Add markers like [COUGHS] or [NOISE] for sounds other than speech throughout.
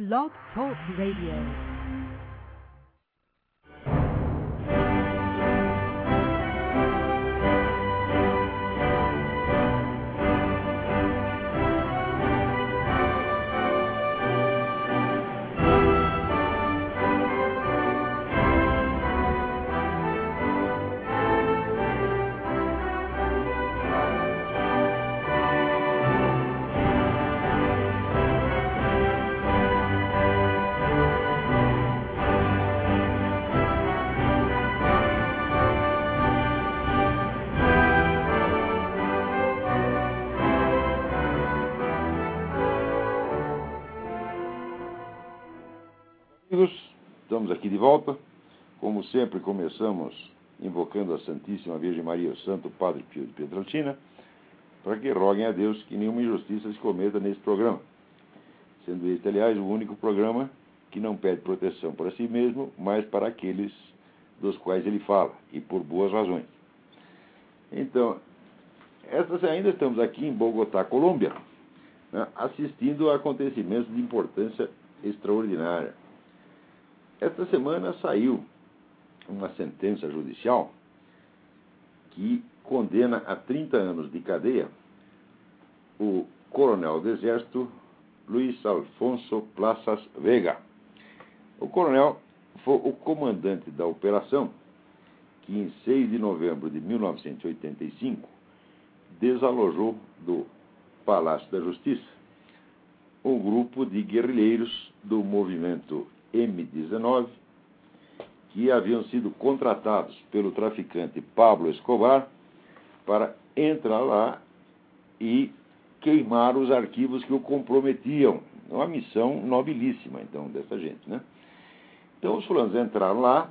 Blog Talk Radio. Estamos aqui de volta. Como sempre, começamos invocando a Santíssima Virgem Maria, o Santo Padre Pio de Pietrelcina, para que roguem a Deus que nenhuma injustiça se cometa nesse programa. Sendo este, aliás, o único programa que não pede proteção para si mesmo, mas para aqueles dos quais ele fala, e por boas razões. Então, estas ainda estamos aqui em Bogotá, Colômbia, né, assistindo a acontecimentos de importância extraordinária. Esta semana saiu uma sentença judicial que condena a 30 anos de cadeia o coronel do Exército Luiz Alfonso Plazas Vega. O coronel foi o comandante da operação que, em 6 de novembro de 1985, desalojou do Palácio da Justiça um grupo de guerrilheiros do movimento M19 que haviam sido contratados pelo traficante Pablo Escobar para entrar lá e queimar os arquivos que o comprometiam. Uma missão nobilíssima, então, dessa gente, né? Então, os fulanos entraram lá,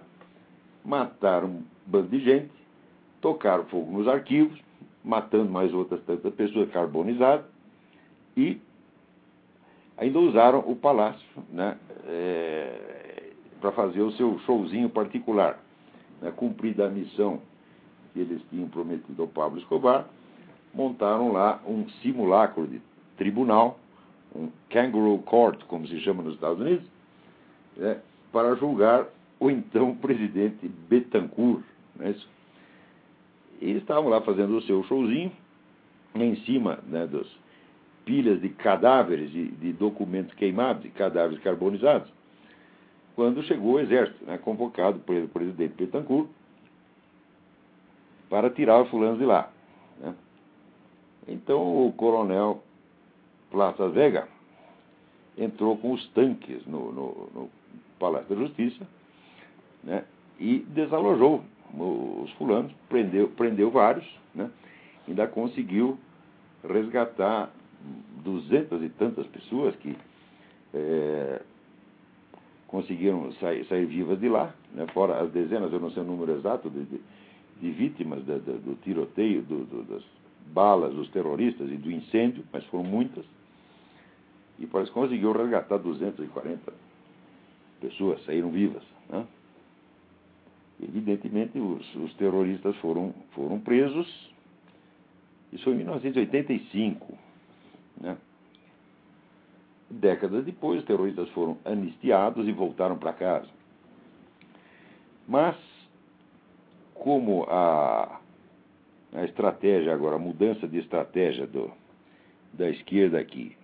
mataram um bando de gente, tocaram fogo nos arquivos, matando mais outras tantas pessoas carbonizadas e ainda usaram o palácio né, é, para fazer o seu showzinho particular. Né, cumprida a missão que eles tinham prometido ao Pablo Escobar, montaram lá um simulacro de tribunal, um kangaroo court, como se chama nos Estados Unidos, né, para julgar o então presidente Betancourt. Né, e estavam lá fazendo o seu showzinho, em cima né, dos pilhas de cadáveres, de, de, documentos queimados, de cadáveres carbonizados, quando chegou o exército, né, convocado pelo presidente Betancourt, para tirar os fulanos de lá. Né. Então o coronel Plaza Vega entrou com os tanques no, no, no Palácio da Justiça né, e desalojou os fulanos, prendeu, prendeu vários, né, ainda conseguiu resgatar duzentas e tantas pessoas que é, conseguiram sair, sair, vivas de lá, né, fora as dezenas, eu não sei o número exato, de, de, de vítimas do tiroteio, do, do, das balas dos terroristas e do incêndio, mas foram muitas. E parece que conseguiu resgatar 240 pessoas, saíram vivas. Né? Evidentemente, os, os terroristas foram, foram presos. Isso foi em 1985. Né? Décadas depois, os terroristas foram anistiados e voltaram para casa. Mas, como a, a estratégia agora, a mudança de estratégia do, da esquerda aqui,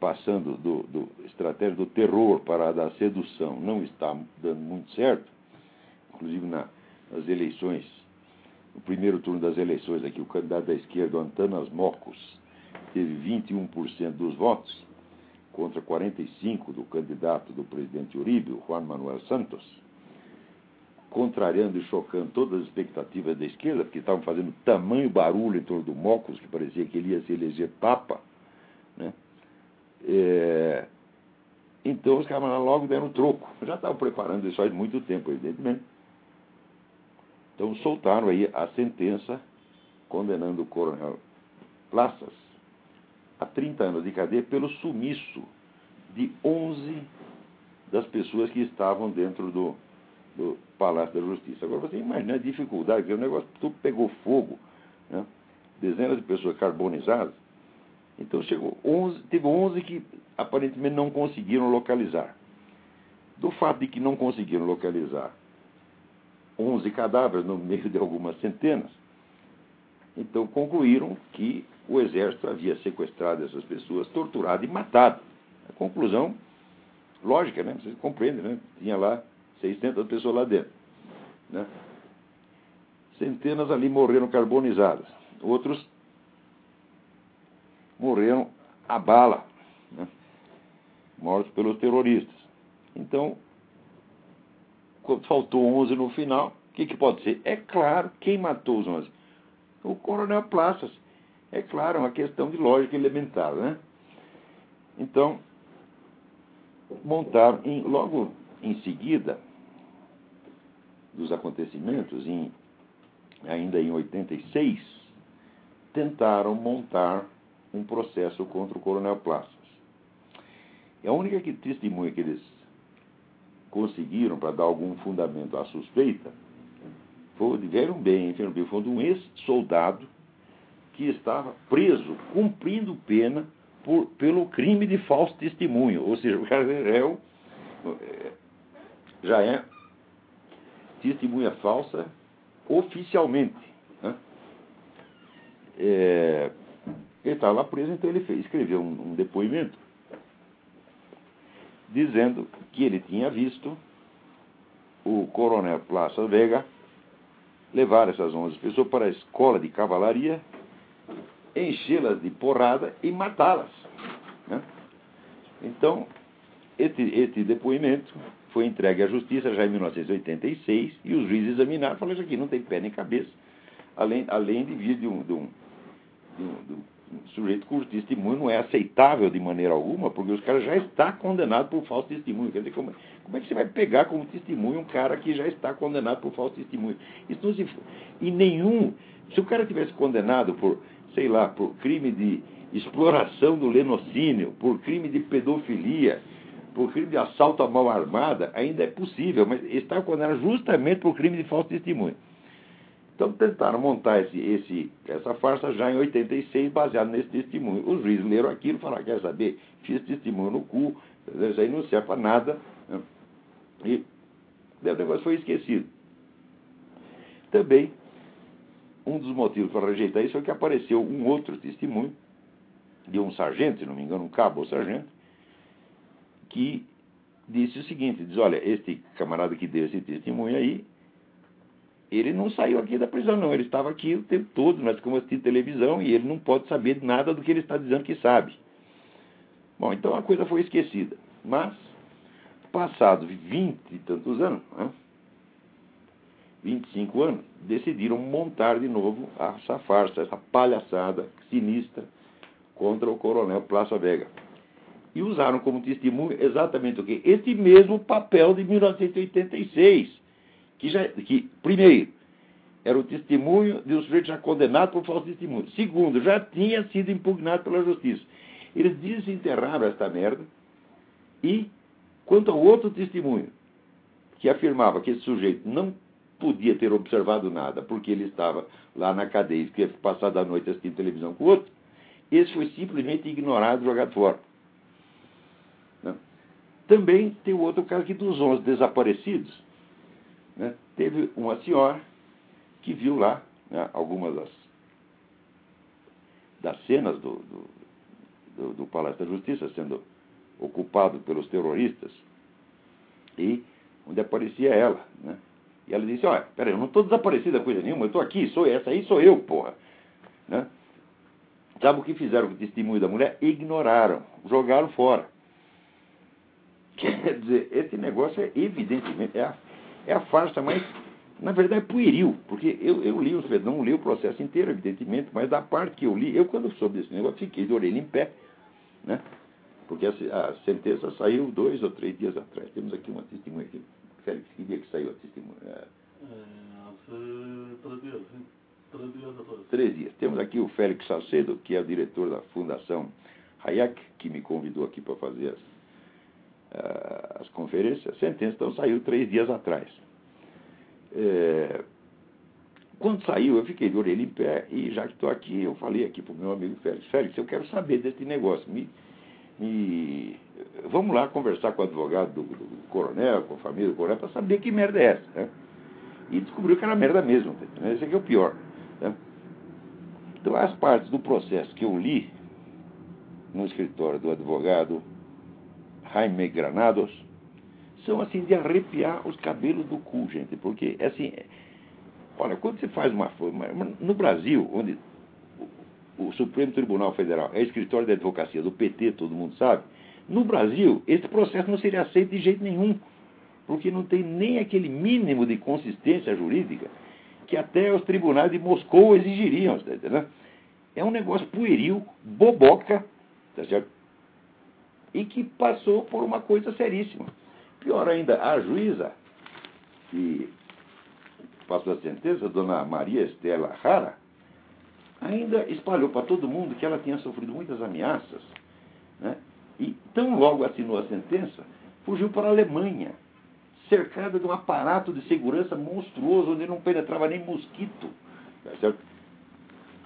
passando do, do estratégia do terror para a da sedução, não está dando muito certo, inclusive na, nas eleições, no primeiro turno das eleições aqui, o candidato da esquerda, Antanas Mocos, teve 21% dos votos, contra 45% do candidato do presidente Uribe, Juan Manuel Santos, contrariando e chocando todas as expectativas da esquerda, porque estavam fazendo tamanho barulho em torno do Mocos, que parecia que ele ia se eleger papa, né? É... Então os caras logo deram troco. Já estavam preparando isso faz muito tempo, evidentemente. Então soltaram aí a sentença condenando o coronel Plaças a 30 anos de cadeia pelo sumiço de 11 das pessoas que estavam dentro do, do Palácio da Justiça. Agora você imagina a dificuldade, que o negócio tudo pegou fogo, né? dezenas de pessoas carbonizadas, Então chegou 11, teve 11 que aparentemente não conseguiram localizar. Do fato de que não conseguiram localizar 11 cadáveres no meio de algumas centenas, então concluíram que o exército havia sequestrado essas pessoas, torturado e matado. A conclusão lógica, né? Vocês compreendem, né? Tinha lá 600 pessoas lá dentro. Né? Centenas ali morreram carbonizadas. Outros morreram a bala, né? mortos pelos terroristas. Então, faltou 11 no final. O que, que pode ser? É claro, quem matou os 11? O coronel Plaças. É claro, é uma questão de lógica elementar, né? Então, montaram, em, logo em seguida dos acontecimentos, em, ainda em 86, tentaram montar um processo contra o coronel Plaças. E a única que, testemunha que eles conseguiram para dar algum fundamento à suspeita foi, bem, viram bem, foi de um ex-soldado que estava preso, cumprindo pena por, pelo crime de falso testemunho. Ou seja, [LAUGHS] o cara é réu, é, já é testemunha falsa oficialmente. Né? É, ele estava lá preso, então ele fez, escreveu um, um depoimento dizendo que ele tinha visto o coronel Plaça Vega levar essas 11 pessoas para a escola de cavalaria enchê-las de porrada e matá-las. Né? Então, esse, esse, depoimento foi entregue à justiça já em 1986 e os juízes examinaram e falaram: Isso aqui não tem pé nem cabeça, além, além de vir de um, de um, de um, de um sujeito cujo testemunho não é aceitável de maneira alguma, porque os caras já está condenado por falso testemunho. Quer dizer, como, como é que você vai pegar como testemunho um cara que já está condenado por falso testemunho? Isso não se. E nenhum. Se o cara tivesse condenado por sei lá, por crime de exploração do lenocínio, por crime de pedofilia, por crime de assalto à mão armada, ainda é possível, mas está condenado justamente por crime de falso testemunho. Então tentaram montar esse, esse, essa farsa já em 86, baseado nesse testemunho. Os juízes leram aquilo e falaram, quer saber, fiz testemunho no cu, isso aí não serve para nada. E o negócio foi esquecido. Também um dos motivos para rejeitar isso foi que apareceu um outro testemunho de um sargento, se não me engano, um cabo ou sargento, que disse o seguinte: diz, olha, este camarada que deu esse testemunho aí, ele não saiu aqui da prisão, não. Ele estava aqui o tempo todo, nós ficamos assistindo televisão e ele não pode saber nada do que ele está dizendo que sabe. Bom, então a coisa foi esquecida. Mas, passados vinte e tantos anos, né, 25 anos, decidiram montar de novo essa farsa, essa palhaçada sinistra contra o coronel Plaça Vega. E usaram como testemunho exatamente o quê? Este mesmo papel de 1986, que, já, que primeiro, era o testemunho de um sujeito já condenado por falso testemunho. Segundo, já tinha sido impugnado pela justiça. Eles desenterraram esta merda e, quanto ao outro testemunho, que afirmava que esse sujeito não podia ter observado nada, porque ele estava lá na cadeia e tinha passado a noite assistindo televisão com o outro, esse foi simplesmente ignorado jogado fora. Né? Também tem o outro caso aqui dos 11 desaparecidos. Né? Teve uma senhora que viu lá né, algumas das, das cenas do, do, do, do Palácio da Justiça sendo ocupado pelos terroristas e onde aparecia ela. Né? E ela disse, olha, peraí, eu não estou desaparecida coisa nenhuma, eu estou aqui, sou essa aí, sou eu, porra. Né? Sabe o que fizeram com o testemunho da mulher? Ignoraram, jogaram fora. [LAUGHS] Quer dizer, esse negócio é evidentemente, é a, é a farsa mais, na verdade, é pueril, porque eu, eu li, não li o processo inteiro, evidentemente, mas da parte que eu li, eu quando soube desse negócio, fiquei de orelha em pé, né? Porque a, a sentença saiu dois ou três dias atrás. Temos aqui uma testemunha aqui. Félix, que dia que saiu a testemunha? É, três dias. Três dias atrás. Três dias. Temos aqui o Félix Salcedo, que é o diretor da Fundação Hayek, que me convidou aqui para fazer as, as conferências. A sentença, então, saiu três dias atrás. É, quando saiu, eu fiquei de orelha em pé e já que estou aqui, eu falei aqui para o meu amigo Félix, Félix, eu quero saber desse negócio. Me, me, vamos lá conversar com o advogado do, do coronel, com a família do coronel, para saber que merda é essa. Né? E descobriu que era merda mesmo. Né? Esse aqui é o pior. Né? Então, as partes do processo que eu li no escritório do advogado Jaime Granados são assim de arrepiar os cabelos do cu, gente, porque assim, olha, quando você faz uma no Brasil, onde o, Supremo Tribunal Federal é escritório de advocacia do PT, todo mundo sabe, no Brasil esse processo não seria aceito de jeito nenhum, porque não tem nem aquele mínimo de consistência jurídica que até os tribunais de Moscou exigiriam, tá entendendo? É um negócio pueril, boboca, tá certo? E que passou por uma coisa seríssima. Pior ainda, a juíza que passou a sentença, dona Maria Estela Rara, ainda espalhou para todo mundo que ela tinha sofrido muitas ameaças. Né? E tão logo assinou a sentença, fugiu para a Alemanha, cercada de um aparato de segurança monstruoso, onde não penetrava nem mosquito. Tá certo?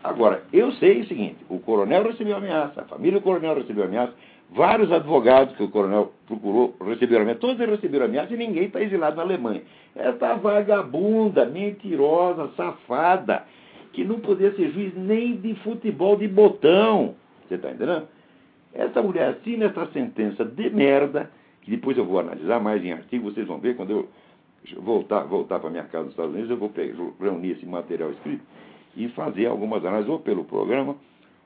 Agora, eu sei o seguinte: o coronel recebeu ameaça, a família do coronel recebeu ameaça, Vários advogados que o coronel procurou receberam ameaça, todos receberam ameaça e ninguém está exilado na Alemanha. Essa vagabunda, mentirosa, safada, que não podia ser juiz nem de futebol de botão. Você está entendendo? Essa mulher assina essa sentença de merda, que depois eu vou analisar mais em artigo, vocês vão ver quando eu voltar, voltar para minha casa nos Estados Unidos, eu vou reunir esse material escrito e fazer algumas análises, ou pelo programa,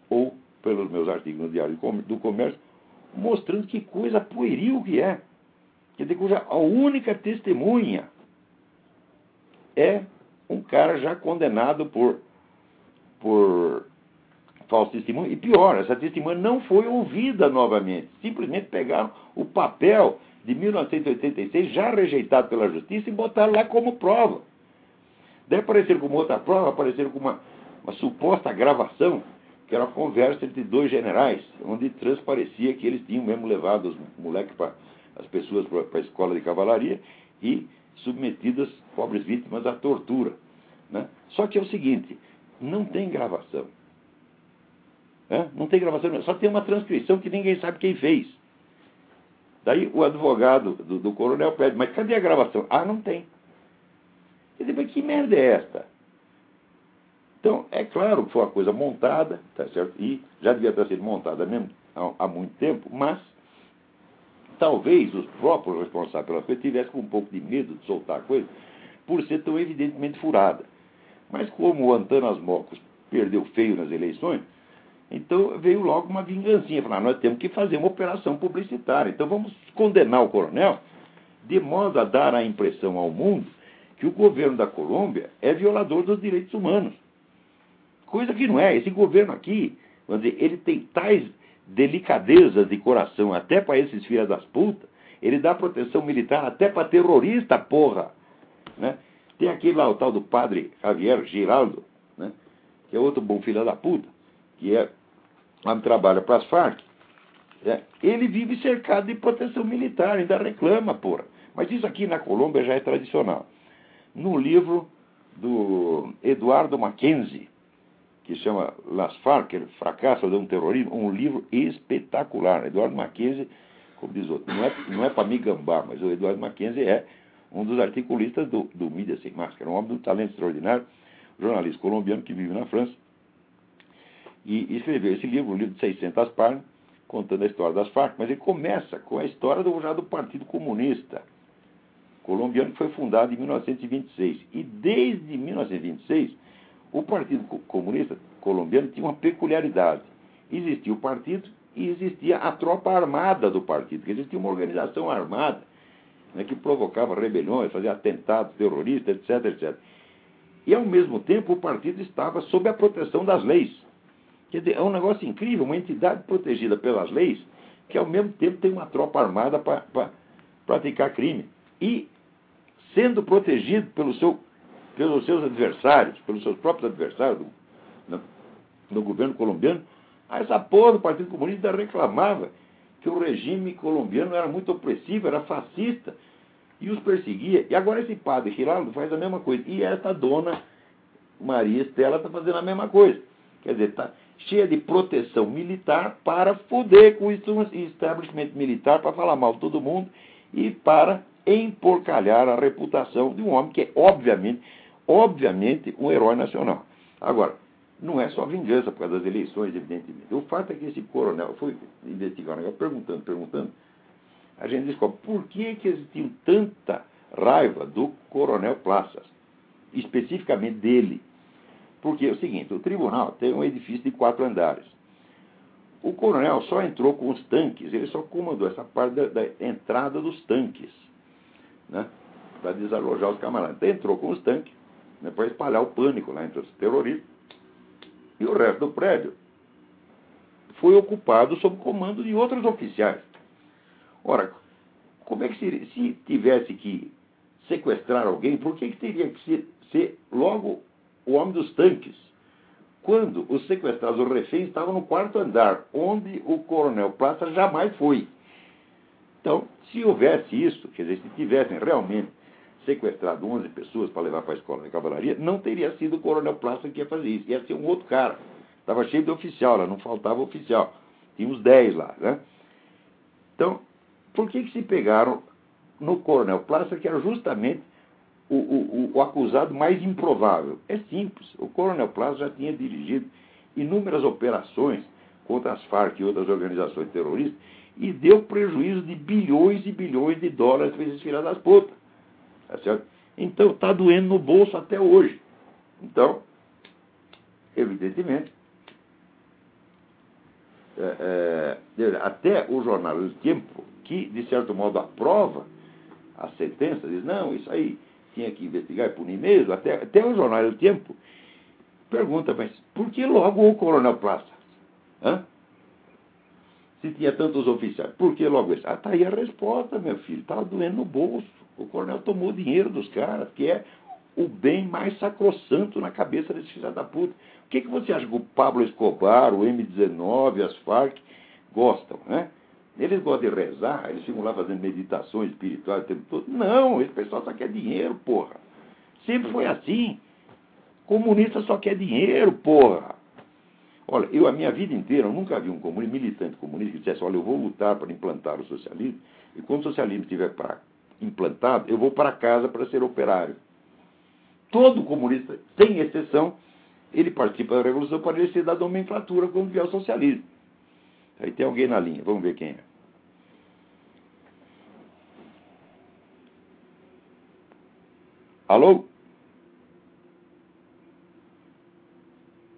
ou pelos meus artigos no Diário do Comércio, mostrando que coisa pueril que é. Quer dizer, cuja a única testemunha é um cara já condenado por, por falso testemunho. E pior, essa testemunha não foi ouvida novamente. Simplesmente pegaram o papel de 1986, já rejeitado pela justiça, e botaram lá como prova. Daí apareceram como outra prova, apareceram com uma, uma suposta gravação que era uma conversa entre dois generais, onde transparecia que eles tinham mesmo levado os moleques para as pessoas para a escola de cavalaria e submetidas, pobres vítimas, à tortura. Né? Só que é o seguinte, não tem gravação. Né? Não tem gravação, só tem uma transcrição que ninguém sabe quem fez. Daí o advogado do, do coronel pede, mas cadê a gravação? Ah, não tem. Ele diz, mas que merda é esta? Então, é claro que foi uma coisa montada, tá certo? E já devia ter sido montada mesmo há, há muito tempo, mas talvez os próprios responsáveis pela coisa tivessem um pouco de medo de soltar a coisa, por ser tão evidentemente furada. Mas como o Antanas Mocos perdeu feio nas eleições, então veio logo uma vingancinha. Falar, nós temos que fazer uma operação publicitária. Então vamos condenar o coronel de modo a dar a impressão ao mundo que o governo da Colômbia é violador dos direitos humanos. Coisa que não é. Esse governo aqui, vamos dizer, ele tem tais delicadezas de coração até para esses filhos das putas. Ele dá proteção militar até para terrorista, porra. Né? Tem aquele lá, o tal do padre Javier Giraldo, né? que é outro bom filho da puta, que é, trabalha para as Farc. É, ele vive cercado de proteção militar, ainda reclama, porra. Mas isso aqui na Colômbia já é tradicional. No livro do Eduardo Mackenzie, que chama Las Farc, fracasso de um terrorismo, um livro espetacular. Eduardo Mackenzie, como diz outro, não é, não é para me gambar, mas o Eduardo Mackenzie é um dos articulistas do, do Mídia Sem Máscara, um homem de um talento extraordinário, jornalista colombiano que vive na França, e escreveu esse livro, um livro de 600 páginas, contando a história das Farc, mas ele começa com a história do, já do Partido Comunista colombiano, que foi fundado em 1926. E desde 1926 o Partido Comunista Colombiano tinha uma peculiaridade. Existia o partido e existia a tropa armada do partido, que existia uma organização armada né, que provocava rebeliões, fazia atentados terroristas, etc, etc. E, ao mesmo tempo, o partido estava sob a proteção das leis. Quer dizer, é um negócio incrível, uma entidade protegida pelas leis, que, ao mesmo tempo, tem uma tropa armada para praticar crime. E, sendo protegido pelo seu pelos seus adversários, pelos seus próprios adversários do, no, no governo colombiano, essa porra do Partido Comunista reclamava que o regime colombiano era muito opressivo, era fascista, e os perseguia. E agora esse padre Giraldo faz a mesma coisa. E essa dona, Maria Estela está fazendo a mesma coisa. Quer dizer, está cheia de proteção militar para foder com o establishment militar, para falar mal de todo mundo e para emporcalhar a reputação de um homem que é, obviamente, obviamente, um herói nacional. Agora, não é só vingança por causa das eleições, evidentemente. O fato é que esse coronel foi investigar o negócio, perguntando, perguntando. A gente descobre por que, que eles tinham tanta raiva do coronel Plaças, especificamente dele. Porque é o seguinte: o tribunal tem um edifício de quatro andares. O coronel só entrou com os tanques, ele só comandou essa parte da, da entrada dos tanques, né, para desalojar os camaradas. Então, entrou com os tanques, né, para espalhar o pânico lá entre os terroristas. E o resto do prédio foi ocupado sob comando de outros oficiais. Ora, como é que seria? Se tivesse que sequestrar alguém, por que, que teria que ser, ser logo o homem dos tanques? Quando os sequestrados, os reféns, estavam no quarto andar, onde o coronel Plaza jamais foi. Então, se houvesse isso, quer dizer, se tivessem realmente sequestrado 11 pessoas para levar para a escola de cavalaria, não teria sido o coronel Plaça que ia fazer isso, ia ser um outro cara. Estava cheio de oficial lá, não faltava oficial. Tinha uns 10 lá, né? Então, por que, que se pegaram no coronel Plaça, que era justamente o, o, o, acusado mais improvável? É simples. O coronel Plaça já tinha dirigido inúmeras operações contra as Farc e outras organizações terroristas e deu prejuízo de bilhões e bilhões de dólares para esses filhos das putas. Tá certo? Então está doendo no bolso até hoje. Então, evidentemente, é, é, até o jornal O Tempo, que de certo modo aprova a sentença, diz, não, isso aí tinha que investigar e punir mesmo, até, até o jornal O Tempo pergunta, mas por que logo o coronel Plaza? Hã? Se tinha tantos oficiais, por que logo esse? Ah, tá aí a resposta, meu filho, estava doendo no bolso. O coronel tomou o dinheiro dos caras, que é o bem mais sacrossanto na cabeça desse filho da puta. O que, que você acha que o Pablo Escobar, o M19, as Farc gostam, né? Eles gostam de rezar, eles ficam lá fazendo meditações espirituais o tempo todo. Não, esse pessoal só quer dinheiro, porra. Sempre foi assim. Comunista só quer dinheiro, porra. Olha, eu a minha vida inteira eu nunca vi um comunista, militante comunista que dissesse, olha, eu vou lutar para implantar o socialismo, e quando o socialismo estiver para implantado, eu vou para casa para ser operário. Todo comunista, sem exceção, ele participa da revolução para ele ser da nomenclatura quando vier o socialismo. Aí tem alguém na linha, vamos ver quem é. Alô?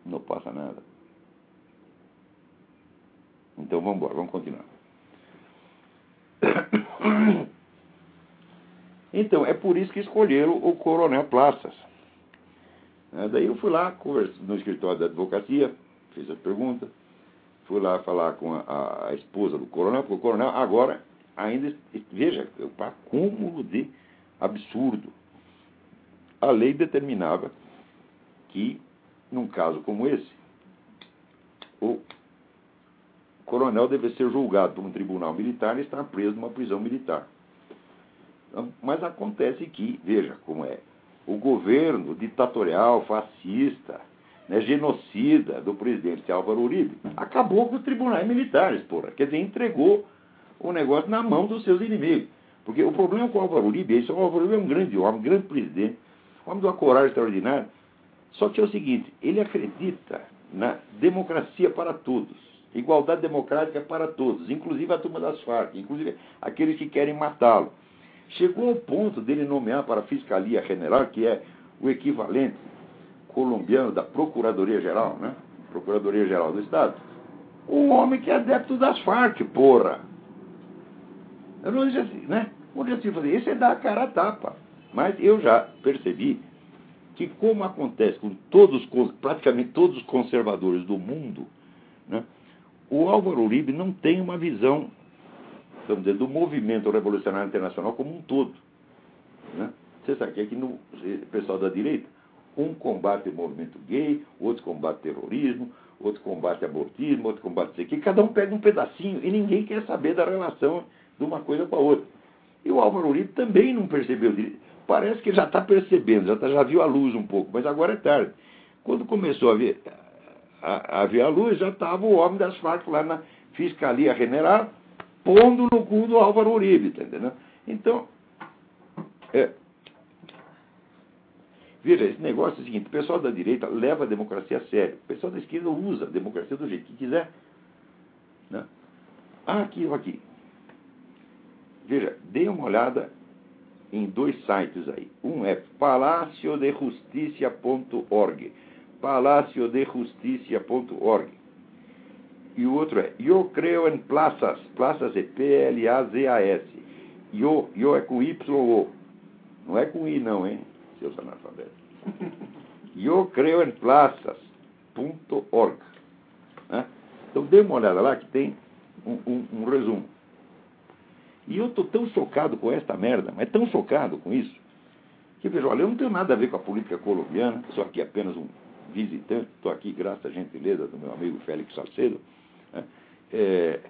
Não passa nada. Então vamos embora, vamos continuar. [COUGHS] Então, é por isso que escolheram o coronel Plaças. É, daí eu fui lá no escritório da advocacia, fiz a pergunta, fui lá falar com a, a, esposa do coronel, porque o coronel agora ainda, veja, para cúmulo de absurdo. A lei determinava que, num caso como esse, o coronel deve ser julgado por um tribunal militar e estar preso numa prisão militar. Mas acontece que, veja como é, o governo ditatorial, fascista, né, genocida do presidente Álvaro Uribe acabou com os tribunais militares, porra. Quer dizer, entregou o negócio na mão dos seus inimigos. Porque o problema com o Álvaro Uribe é isso: o Álvaro Uribe é um grande homem, um grande presidente, um homem de uma coragem extraordinária. Só que é o seguinte: ele acredita na democracia para todos, igualdade democrática para todos, inclusive a turma das Farc, inclusive aqueles que querem matá-lo. Chegou ao ponto dele nomear para a Fiscalia General, que é o equivalente colombiano da Procuradoria-Geral, né? Procuradoria-Geral do Estado, um homem que é adepto das Farc, porra. Eu não disse assim, né? Onde assim fazer? Esse é dar a cara a tapa. Mas eu já percebi que, como acontece com todos, praticamente todos os conservadores do mundo, né, o Álvaro Uribe não tem uma visão vamos dizer, do movimento revolucionário internacional como um todo. Né? Você sabe que aqui no pessoal da direita, um combate o movimento gay, outro combate terrorismo, outro combate abortismo, outro combate isso aqui, cada um pega um pedacinho e ninguém quer saber da relação de uma coisa com a outra. E o Álvaro Uribe também não percebeu direito. parece que já está percebendo, já, tá, já viu a luz um pouco, mas agora é tarde. Quando começou a ver a, a ver a luz, já estava o homem das Farc lá na Fiscalia General, pondo no cu do Álvaro Uribe, tá entendendo? Então, é, Veja, esse negócio é o seguinte: o pessoal da direita leva a democracia a sério, o pessoal da esquerda usa a democracia do jeito que quiser. Né? Ah, aqui, aqui. Veja, dê uma olhada em dois sites aí. Um é palaciodejusticia.org. palaciodejusticia.org. E o outro é Eu Creo em Plazas. Plazas é P-L-A-Z-A-S. Yo, yo é com Y-O. Não é com I, não, hein? seus analfabetos. [LAUGHS] Eu creio em plazas.org. Né? Então dê uma olhada lá que tem um, um, um resumo. E eu estou tão chocado com esta merda, mas tão chocado com isso, que veja, olha, eu não tenho nada a ver com a política colombiana, sou aqui apenas um visitante, estou aqui graças à gentileza do meu amigo Félix Salcedo. É,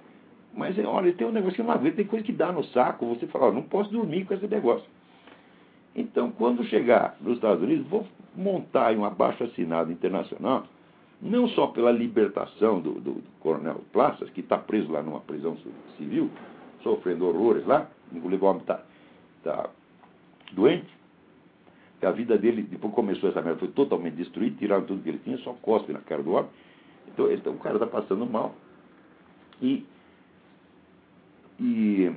mas olha, tem um negócio que não aguento, tem coisa que dá no saco, você fala, não posso dormir com esse negócio. Então, quando chegar nos Estados Unidos, vou montar um abaixo assinado internacional, não só pela libertação do, do, do coronel Plaças, que está preso lá numa prisão civil, sofrendo horrores lá, o homem está tá doente, a vida dele, depois começou essa merda, foi totalmente destruída, tiraram tudo que ele tinha, só cospe na cara do homem. Então, então o cara está passando mal. E, e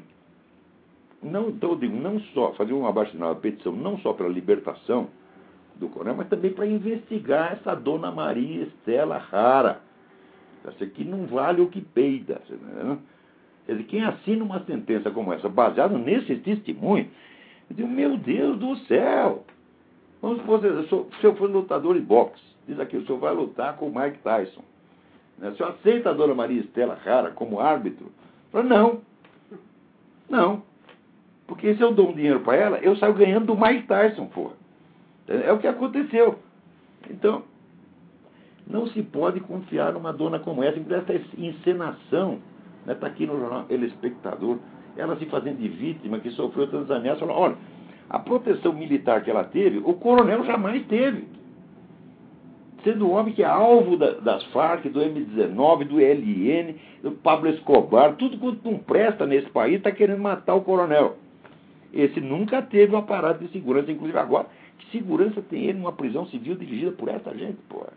não, então eu digo, não só fazer uma uma petição, não só para a libertação do coronel, mas também para investigar essa dona Maria Estela Rara. Aqui não vale o que peida. Né? Quer dizer, quem assina uma sentença como essa, baseada nesse testemunho, eu digo, meu Deus do céu! Vamos supor, se eu for lutador de boxe, diz aqui, o senhor vai lutar com o Mike Tyson. Né? O senhor aceita a dona Maria Estela Rara como árbitro? Falo, não. Não. Porque se eu dou um dinheiro para ela, eu saio ganhando do Mike Tyson, porra. É o que aconteceu. Então, não se pode confiar numa dona como essa. Essa encenação está né, tá aqui no jornal El Espectador, ela se fazendo de vítima que sofreu tantas ameaças. Falou, olha, a proteção militar que ela teve, o coronel jamais teve. Sendo um homem que é alvo da, das Farc, do M19, do LN, do Pablo Escobar, tudo quanto não presta nesse país está querendo matar o coronel. Esse nunca teve um aparato de segurança, inclusive agora. Que segurança tem ele numa prisão civil dirigida por essa gente, porra?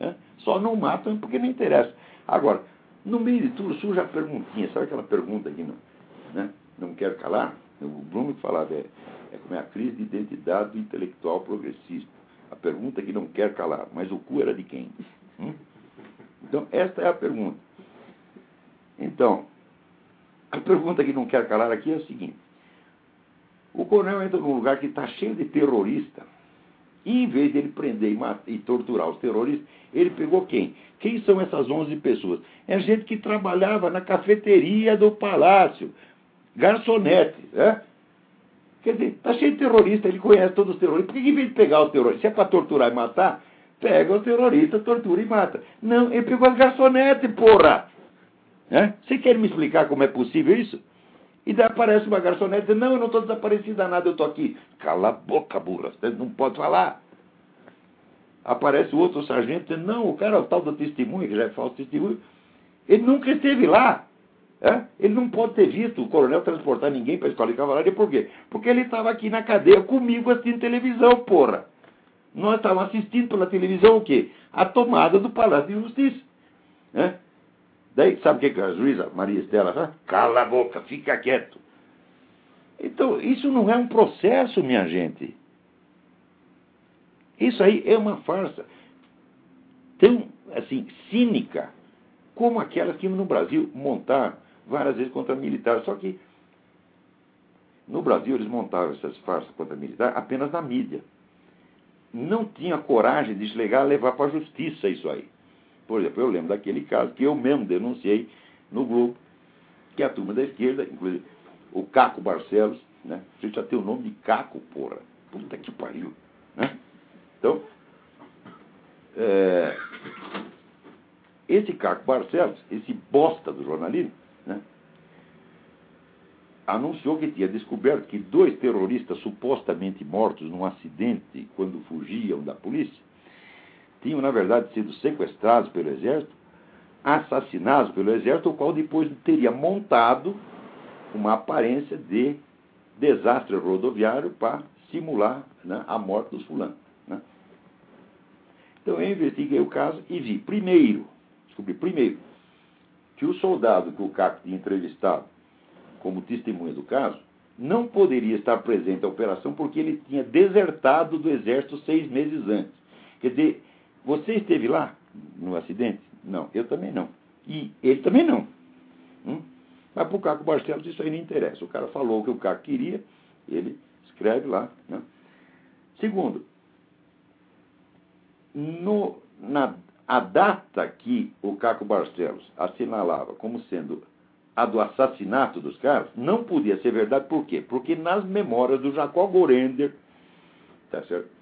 É? Só não matam porque não interessa. Agora, no meio de tudo surge a perguntinha, sabe aquela pergunta que não, né? não quero calar? O que falava é, é como é a crise de identidade do intelectual progressista. A pergunta que não quer calar, mas o cu era de quem? Hum? Então, esta é a pergunta. Então, a pergunta que não quer calar aqui é a seguinte: o coronel entra num lugar que está cheio de terrorista. E em vez de ele prender e, matar, e, torturar os terroristas, ele pegou quem? Quem são essas 11 pessoas? É gente que trabalhava na cafeteria do palácio, garçonete, né? Quer dizer, está cheio de terrorista, ele conhece todos os terroristas. Por que em vez de pegar os terroristas, se é para torturar e matar, pega os terroristas, tortura e mata. Não, ele pegou as garçonetes, porra! Né? Você quer me explicar como é possível isso? E daí aparece uma garçonete diz, não, eu não estou desaparecida nada, eu estou aqui. Cala a boca, burra, você não pode falar. Aparece o outro sargento diz, não, o cara, é o tal do testemunho, que já é falso testemunho, ele nunca esteve lá. É? Ele não pode ter visto o coronel transportar ninguém para a escola de cavalaria, por quê? Porque ele estava aqui na cadeia comigo assistindo televisão, porra. Nós estávamos assistindo pela televisão o quê? A tomada do Palácio de Justiça. É? Daí, sabe o que, a juíza Maria Estela fala? Cala a boca, fica quieto. Então, isso não é um processo, minha gente. Isso aí é uma farsa tão, assim, cínica como aquelas que no Brasil montaram várias vezes contra militares. Só que no Brasil eles montaram essas farsas contra militares apenas na mídia. Não tinha coragem de chegar levar para a justiça isso aí. Por exemplo, eu lembro daquele caso que eu mesmo denunciei no Globo, que a turma da esquerda, inclusive o Caco Barcelos, né? Você já tem o nome de Caco, porra. Puta que pariu. Né? Então, é, esse Caco Barcelos, esse bosta do jornalismo, né? anunciou que tinha descoberto que dois terroristas supostamente mortos num acidente quando fugiam da polícia tinham, na verdade, sido sequestrados pelo exército, assassinados pelo exército, o qual depois teria montado uma aparência de desastre rodoviário para simular né, a morte dos fulanos. Né? Então eu investiguei o caso e vi, primeiro, descobri primeiro, que o soldado que o CAC tinha entrevistado como testemunha do caso não poderia estar presente à operação porque ele tinha desertado do exército seis meses antes. Quer dizer, você esteve lá no acidente? Não, eu também não. E ele também não. Hum? Mas para o Caco Barcelos isso aí não interessa. O cara falou o que o Caco queria, ele escreve lá. Né? Segundo, no, na, a data que o Caco Barcelos assinalava como sendo a do assassinato dos caras, não podia ser verdade, por quê? Porque nas memórias do Jacó Gorender, tá certo?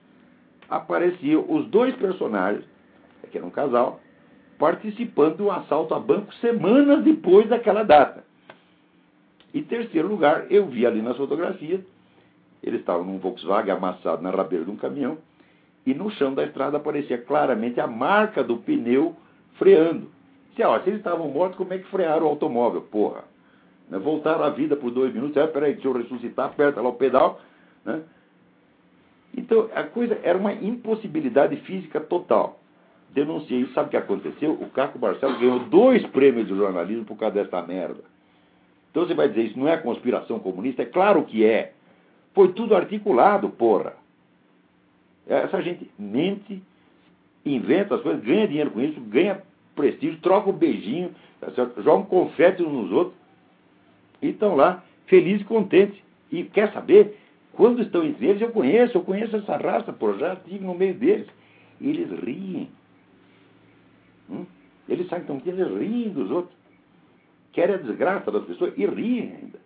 apareciam os dois personagens, que era um casal, participando do assalto a banco semanas depois daquela data. E terceiro lugar, eu vi ali nas fotografias, eles estavam num Volkswagen amassado na rabeira de um caminhão, e no chão da estrada aparecia claramente a marca do pneu freando. Se, ó, se eles estavam mortos, como é que frearam o automóvel? Porra. Né? Voltaram à vida por dois minutos. É, peraí, deixa eu ressuscitar, aperta lá o pedal. Né? Então, a coisa era uma impossibilidade física total. Denunciei isso. Sabe o que aconteceu? O Caco Barcelos ganhou dois prêmios de jornalismo por causa dessa merda. Então você vai dizer, isso não é conspiração comunista? É claro que é. Foi tudo articulado, porra. Essa gente mente, inventa as coisas, ganha dinheiro com isso, ganha prestígio, troca um beijinho, tá joga um confete uns nos outros. E estão lá, felizes e contentes. E quer saber? Quando estão entre eles, eu conheço, eu conheço essa raça, por já estive no meio deles. E eles riem. Hum? Eles sabem então, que eles riem dos outros. Querem a desgraça das pessoas e riem ainda.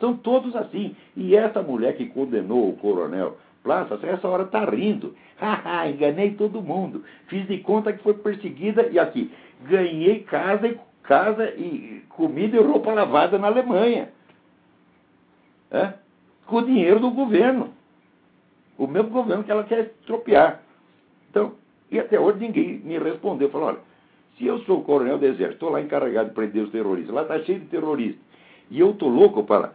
São todos assim. E essa mulher que condenou o coronel Plaça, essa hora está rindo. [LAUGHS] Haha, enganei todo mundo. Fiz de conta que foi perseguida e aqui, ganhei casa e, casa e comida e roupa lavada na Alemanha. É? Com o dinheiro do governo. O mesmo governo que ela quer estropiar. Então, e até hoje ninguém me respondeu. Falou, olha, se eu sou coronel do exército, estou lá encarregado de prender os terroristas, lá está cheio de terroristas, e eu estou louco para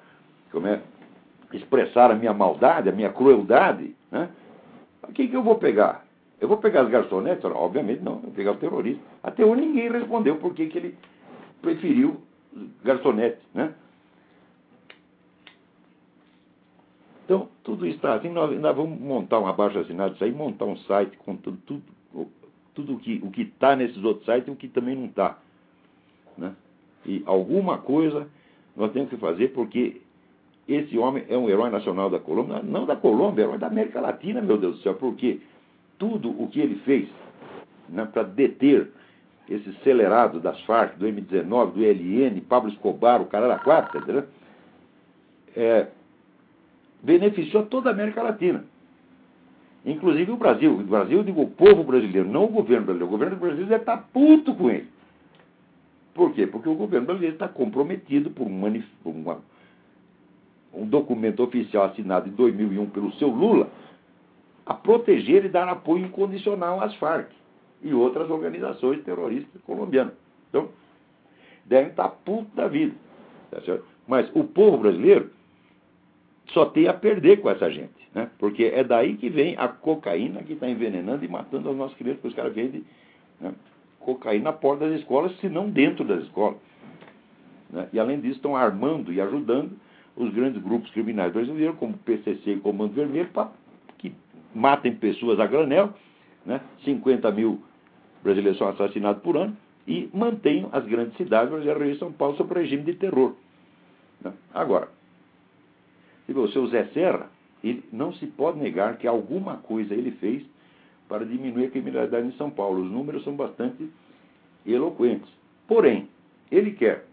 como é, expressar a minha maldade, a minha crueldade, né? quem que eu vou pegar? Eu vou pegar as garçonetes? Obviamente não, eu vou pegar o terrorista. Até hoje ninguém respondeu por que, que ele preferiu garçonete, né? Então, tudo está assim, nós, nós, vamos montar um abaixo assinado isso aí, montar um site contando tudo, tudo o que está nesses outros sites e o que também não está. Né? E alguma coisa nós temos que fazer porque esse homem é um herói nacional da Colômbia, não da Colômbia, é herói da América Latina, meu Deus do céu, porque tudo o que ele fez né, para deter esse acelerado das Farc, do M19, do LN, Pablo Escobar, o cara da quarta, entendeu? É, beneficiou toda a América Latina. Inclusive o Brasil. O Brasil, eu digo o povo brasileiro, não o governo brasileiro. O governo brasileiro deve estar puto com ele. Por quê? Porque o governo brasileiro está comprometido por, um por uma, um documento oficial assinado em 2001 pelo seu Lula a proteger e dar apoio incondicional às Farc e outras organizações terroristas colombianas. Então, devem estar puto da vida. Tá Mas o povo brasileiro só tem a perder com essa gente. Né? Porque é daí que vem a cocaína que está envenenando e matando as nossas crianças, porque os caras vendem né, cocaína na porta das escolas, se não dentro das escolas. Né? E além disso, estão armando e ajudando os grandes grupos criminais brasileiros, como o PCC e Comando Vermelho, para que matem pessoas a granel, né? 50 mil brasileiros são assassinados por ano, e mantenham as grandes cidades, Brasil e Rio de São Paulo, sob regime de terror. Né? Agora, se o seu Zé Serra, ele, não se pode negar que alguma coisa ele fez para diminuir a criminalidade em São Paulo. Os números são bastante eloquentes. Porém, ele quer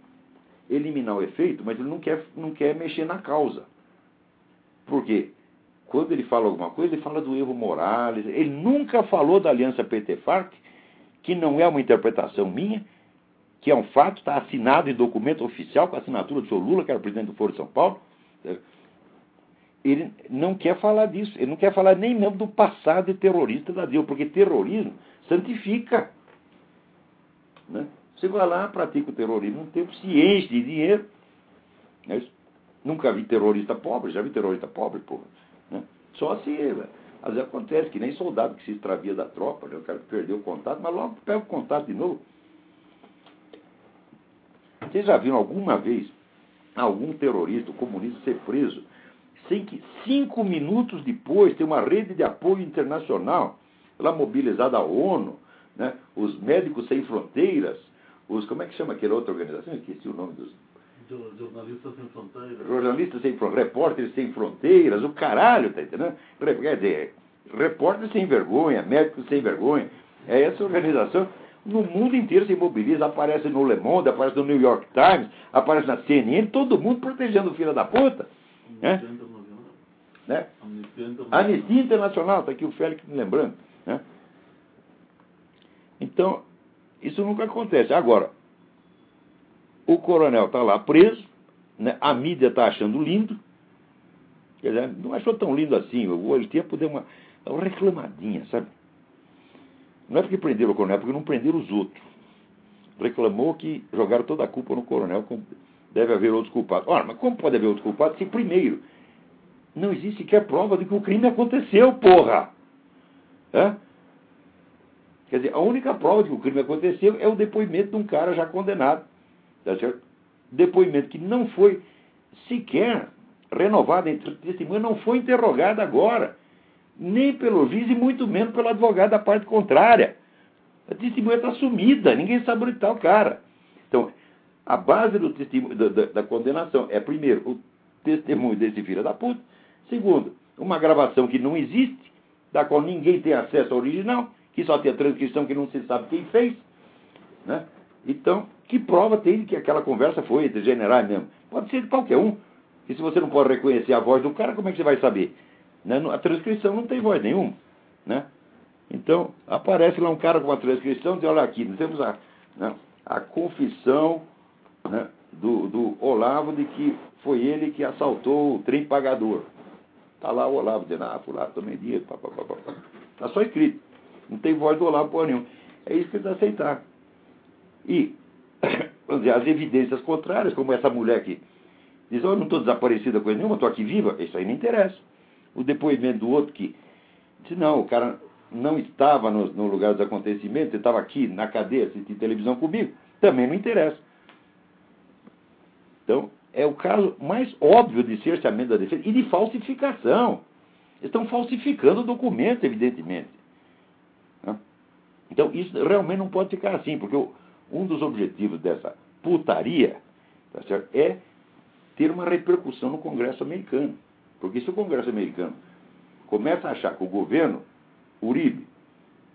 eliminar o efeito, mas ele não quer, não quer mexer na causa. Por quê? Quando ele fala alguma coisa, ele fala do Evo Morales. Ele nunca falou da aliança PT-FARC, que não é uma interpretação minha, que é um fato, está assinado em documento oficial com a assinatura do senhor Lula, que era presidente do Foro de São Paulo. Ele não quer falar disso, ele não quer falar nem mesmo do passado terrorista da Dilma, porque terrorismo santifica. Né? Você vai lá, pratica o terrorismo, um tempo se enche de dinheiro. É Nunca vi terrorista pobre, já vi terrorista pobre, porra. Né? Só se. Às vezes acontece, que nem soldado que se extravia da tropa, né? o cara perdeu o contato, mas logo pega o contato de novo. Vocês já viram alguma vez algum terrorista, comunista ser preso, sem que cinco minutos depois tem uma rede de apoio internacional, lá mobilizada a ONU, né? os Médicos Sem Fronteiras, os. Como é que chama aquela outra organização? Esqueci o nome dos Jornalistas Sem Fronteiras. Jornalistas Sem Fronteiras, Repórteres Sem Fronteiras, o caralho, tá entendendo? Quer dizer, Repórteres Sem Vergonha, Médicos Sem Vergonha. É essa organização. No mundo inteiro se mobiliza, aparece no Le Monde, aparece no New York Times, aparece na CNN, todo mundo protegendo o filho da puta. Né? Né? Anistia Internacional. Anistia Internacional, está aqui o Félix me lembrando. Né? Então, isso nunca acontece. Agora, o coronel está lá preso, né? a mídia está achando lindo. Quer dizer, não achou tão lindo assim. Ele tinha poder uma, uma reclamadinha, sabe? Não é porque prenderam o coronel, é porque não prenderam os outros. Reclamou que jogaram toda a culpa no coronel, deve haver outros culpados. Ora, mas como pode haver outros culpados se, primeiro, não existe sequer prova de que o crime aconteceu, porra? É? Quer dizer, a única prova de que o crime aconteceu é o depoimento de um cara já condenado. Tá certo? Depoimento que não foi sequer renovado entre testemunha, não foi interrogado agora, nem pelo juiz e muito menos pelo advogado da parte contrária. A testemunha está sumida, ninguém sabe onde está o cara. Então, a base do testemunho, da, da, da, condenação é, primeiro, o testemunho desse filho da puta, segundo, uma gravação que não existe, da qual ninguém tem acesso ao original, que só tem a transcrição que não se sabe quem fez. Né? Então, que prova tem que aquela conversa foi entre generais mesmo? Pode ser de qualquer um. E se você não pode reconhecer a voz do cara, como é que você vai saber? Né? A transcrição não tem voz nenhuma. Né? Então, aparece lá um cara com uma transcrição e diz, olha aqui, nós temos a, né, a confissão né, do, do Olavo de que foi ele que assaltou o trem pagador. Está lá o Olavo dizendo, ah, fulano, tomei dinheiro, papapá. Está só escrito. Não tem voz do Olavo por nenhum. É isso que eles aceitar. E [COUGHS] dizer, as evidências contrárias, como essa mulher que diz, oh, eu não estou desaparecida coisa nenhuma, estou aqui viva, isso aí não interessa. O depoimento do outro que diz, não, o cara não estava no, no lugar dos acontecimentos, ele estava aqui na cadeia assistindo televisão comigo, também não interessa. Então, é o caso mais óbvio de cerceamento da defesa e de falsificação. Estão falsificando o documento, evidentemente. Então, isso realmente não pode ficar assim, porque um dos objetivos dessa putaria tá certo, é ter uma repercussão no Congresso americano. Porque se o Congresso americano começa a achar que o governo Uribe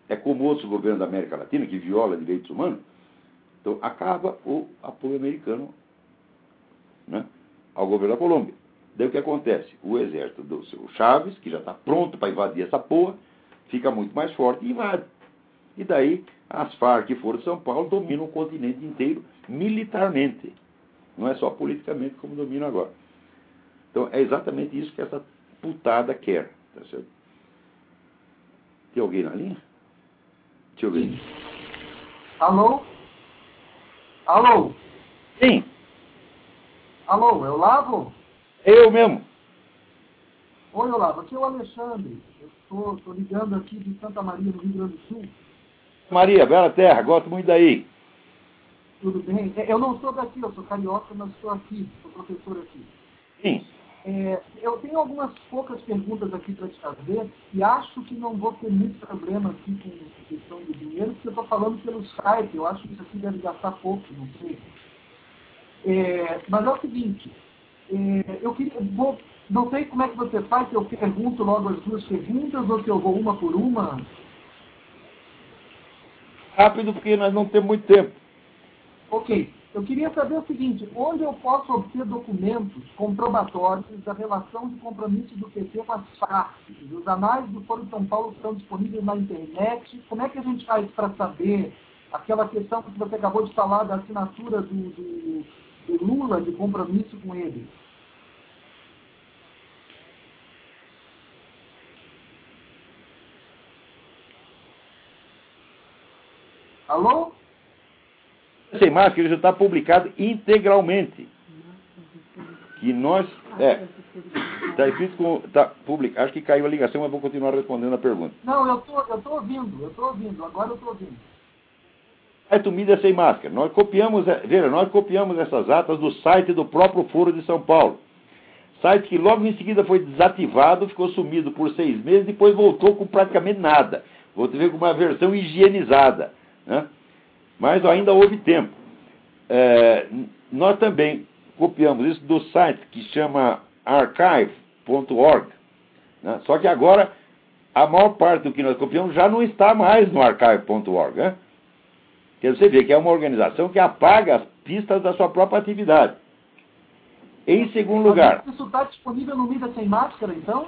é como outros governos da América Latina, que viola direitos humanos, então acaba o apoio americano né, ao governo da Colômbia. Daí o que acontece? O exército do seu Chaves, que já está pronto para invadir essa porra, fica muito mais forte e invade. E daí as Farc que foram de São Paulo dominam o continente inteiro militarmente. Não é só politicamente como dominam agora. Então é exatamente isso que essa putada quer. Tá certo? Tem alguém na linha? Deixa eu ver. Alô? Alô? Sim. Alô, é o Lavo? Eu mesmo. Oi, Olavo, aqui é o Alexandre. Eu estou ligando aqui de Santa Maria, no Rio Grande do Sul. Maria, bela terra, gosto muito daí. Tudo bem? É, eu não sou daqui, eu sou carioca, mas estou aqui, sou professor aqui. Sim. É, eu tenho algumas poucas perguntas aqui para te fazer e acho que não vou ter muito problema aqui com a questão do dinheiro, porque eu estou falando pelo Skype, eu acho que isso aqui deve gastar pouco, não sei. É, mas é o seguinte, é, eu queria, vou, não sei como é que você faz, se eu pergunto logo as duas perguntas ou se eu vou uma por uma rápido porque nós não temos muito tempo. Ok. Eu queria saber o seguinte, onde eu posso obter documentos comprobatórios da relação de compromisso do PT com as Farc? Os anais do Foro de São Paulo estão disponíveis na internet. Como é que a gente faz para saber aquela questão que você acabou de falar da assinatura do, do, do Lula de compromisso com ele? Alô? Sem Máscara já está publicado integralmente. Que nós. É. Está escrito com. Tá publicado. Acho que caiu a ligação, mas vou continuar respondendo a pergunta. Não, eu tô, eu tô ouvindo, eu tô ouvindo, agora eu tô ouvindo. Site Mídia Sem Máscara. Nós copiamos, veja, nós copiamos essas atas do site do próprio Foro de São Paulo. Site que logo em seguida foi desativado, ficou sumido por seis meses, depois voltou com praticamente nada. Vou ver com uma versão higienizada. Né? Mas ainda houve tempo. É, nós também copiamos isso do site que chama archive.org. Né? Só que agora a maior parte do que nós copiamos já não está mais no archive.org. Né? Quer você ver que é uma organização que apaga as pistas da sua própria atividade. Em segundo lugar. Isso está disponível no Mídia Sem Máscara, então?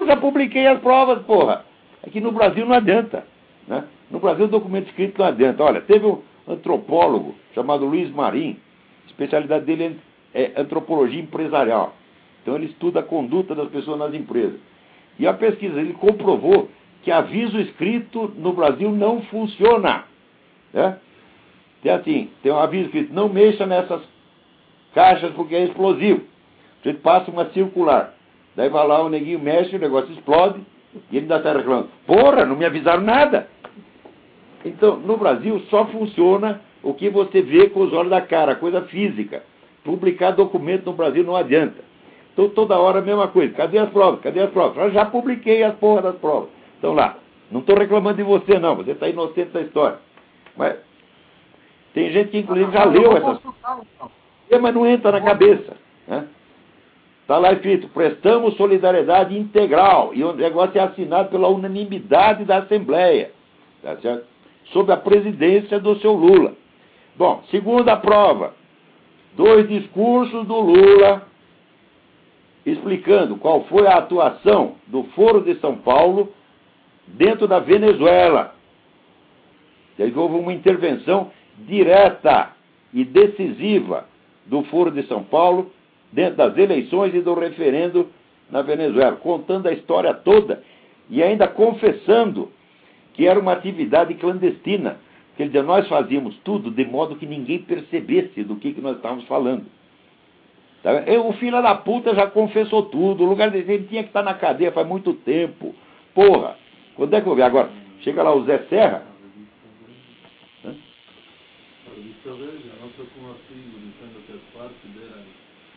Eu já publiquei as provas, porra. Aqui no Brasil não adianta. Né? No Brasil o documento escrito não adianta. Olha, teve um antropólogo chamado Luiz Marim, a especialidade dele é antropologia empresarial. Então ele estuda a conduta das pessoas nas empresas. E a pesquisa, ele comprovou que aviso escrito no Brasil não funciona. Né? Tem assim, tem um aviso escrito, não mexa nessas caixas porque é explosivo. A gente passa uma circular. Daí vai lá, o neguinho mexe, o negócio explode, e ele ainda está reclamando. Porra, não me avisaram nada. Então, no Brasil só funciona o que você vê com os olhos da cara, coisa física. Publicar documento no Brasil não adianta. Então, toda hora a mesma coisa. Cadê as provas? Cadê as provas? Eu já publiquei as porras das provas. Então lá. Não estou reclamando de você, não. Você está inocente da história. Mas tem gente que, inclusive, já leu essas. É, mas não entra na cabeça. Né? Está lá escrito, prestamos solidariedade integral. E o negócio é assinado pela unanimidade da Assembleia. Tá certo? Sob a presidência do seu Lula. Bom, segunda prova. Dois discursos do Lula explicando qual foi a atuação do Foro de São Paulo dentro da Venezuela. E aí houve uma intervenção direta e decisiva do Foro de São Paulo dentro das eleições e do referendo na Venezuela, contando a história toda e ainda confessando que era uma atividade clandestina. Quer dizer, nós fazíamos tudo de modo que ninguém percebesse do que, que nós estávamos falando. Tá o filho da puta já confessou tudo, o lugar dele tinha que estar na cadeia faz muito tempo. Porra, quando é que eu ver? Agora, chega lá o Zé Serra. A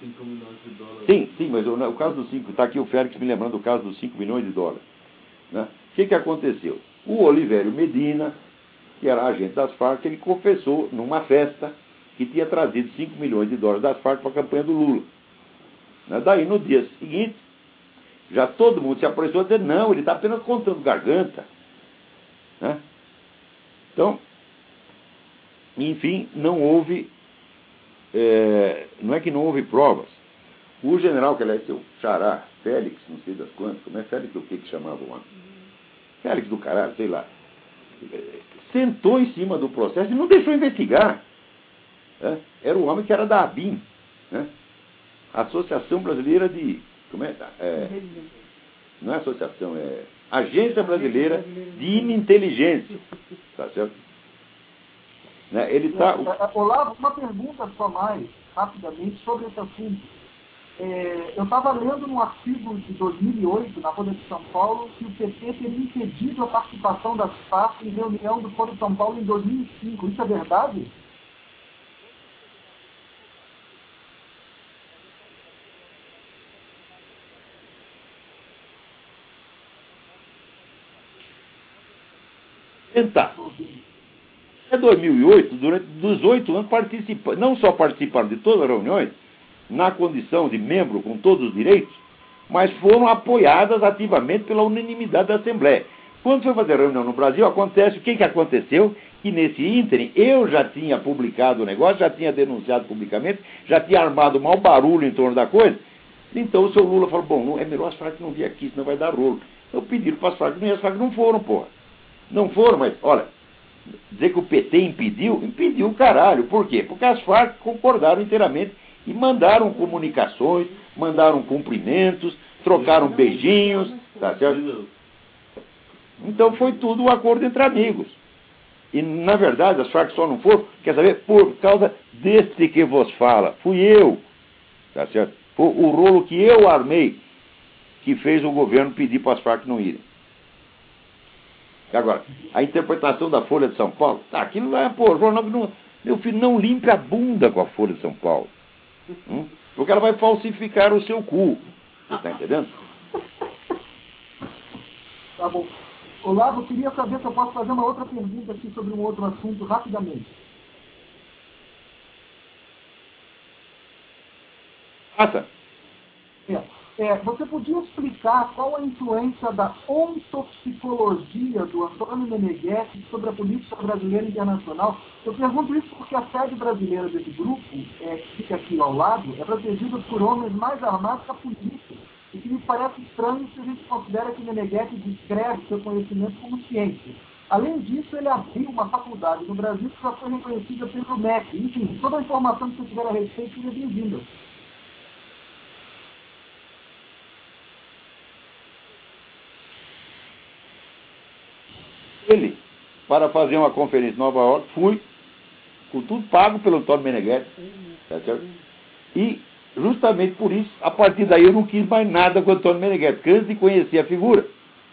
revista Veja, a nossa com artigo dizendo que as partes deram 5 milhões de dólares. Sim, sim, mas o, o caso dos 5, está aqui o Félix me lembrando do caso dos 5 milhões de dólares. Né? O que, que aconteceu? O Olivério Medina, que era agente das Farc, ele confessou numa festa que tinha trazido 5 milhões de dólares das Farc para a campanha do Lula. Né? Daí, no dia seguinte, já todo mundo se apressou a dizer, não, ele está apenas contando garganta. Né? Então, enfim, não houve, é, não é que não houve provas. O general, que aliás, seu xará, Félix, não sei das quantas, como é Félix o que que chamava o homem? Félix do caralho, sei lá. Sentou em cima do processo e não deixou investigar. Né? Era o homem que era da ABIN, né? Associação Brasileira de como é? é não é associação, é Agência Brasileira de Ininteligência. Tá certo? Né? Ele está. É, é, Olavo, uma pergunta só mais, rapidamente, sobre esse assunto. É, eu estava lendo um artigo de 2008, na Folha de São Paulo, que o PT teria impedido a participação das FARC em reunião do de São Paulo em 2005. Isso é verdade? tentar. Em 2008, durante dos oito anos, participa, não só participaram de todas as reuniões, na condição de membro com todos os direitos, mas foram apoiadas ativamente pela unanimidade da Assembleia. Quando foi fazer a reunião no Brasil, acontece o que, que aconteceu? Que nesse ínterim eu já tinha publicado o negócio, já tinha denunciado publicamente, já tinha armado mau barulho em torno da coisa. Então o seu Lula falou: bom, não, é melhor as Farc não vir aqui, senão vai dar rolo. Eu pedi para as Farc, e as Farc não foram, porra. Não foram, mas, olha, dizer que o PT impediu, impediu o caralho. Por quê? Porque as Farc concordaram inteiramente E mandaram comunicações, mandaram cumprimentos, trocaram beijinhos, tá certo? Então foi tudo um acordo entre amigos. E, na verdade, as Farc só não foram, quer saber, por causa deste que vos fala. Fui eu, tá certo? Foi o rolo que eu armei que fez o governo pedir para as Farc não irem. Agora, a interpretação da Folha de São Paulo, tá, aquilo lá é, pô, jornal não, meu filho, não limpe a bunda com a Folha de São Paulo. Hum? Porque ela vai falsificar o seu cu. Você está entendendo? Tá bom. Olavo, eu queria saber se eu posso fazer uma outra pergunta aqui sobre um outro assunto rapidamente. Faça. É. É, você podia explicar qual a influência da ontopsicologia do Antônio Meneghetti sobre a política brasileira internacional? Eu pergunto isso porque a sede brasileira desse grupo, é, que fica aqui ao lado, é protegida por homens mais armados que a polícia. E que me parece estranho se a gente considera que Meneghetti descreve seu conhecimento como ciência. Além disso, ele abriu uma faculdade no Brasil que já foi reconhecida pelo MEC. Enfim, toda a informação que você tiver a respeito seria bem-vinda. Ele para fazer uma conferência em Nova York, fui, com tudo pago pelo Antônio Meneghetti. Tá? E justamente por isso, a partir daí eu não quis mais nada com o Antônio Meneghetti, porque antes de conhecer a figura,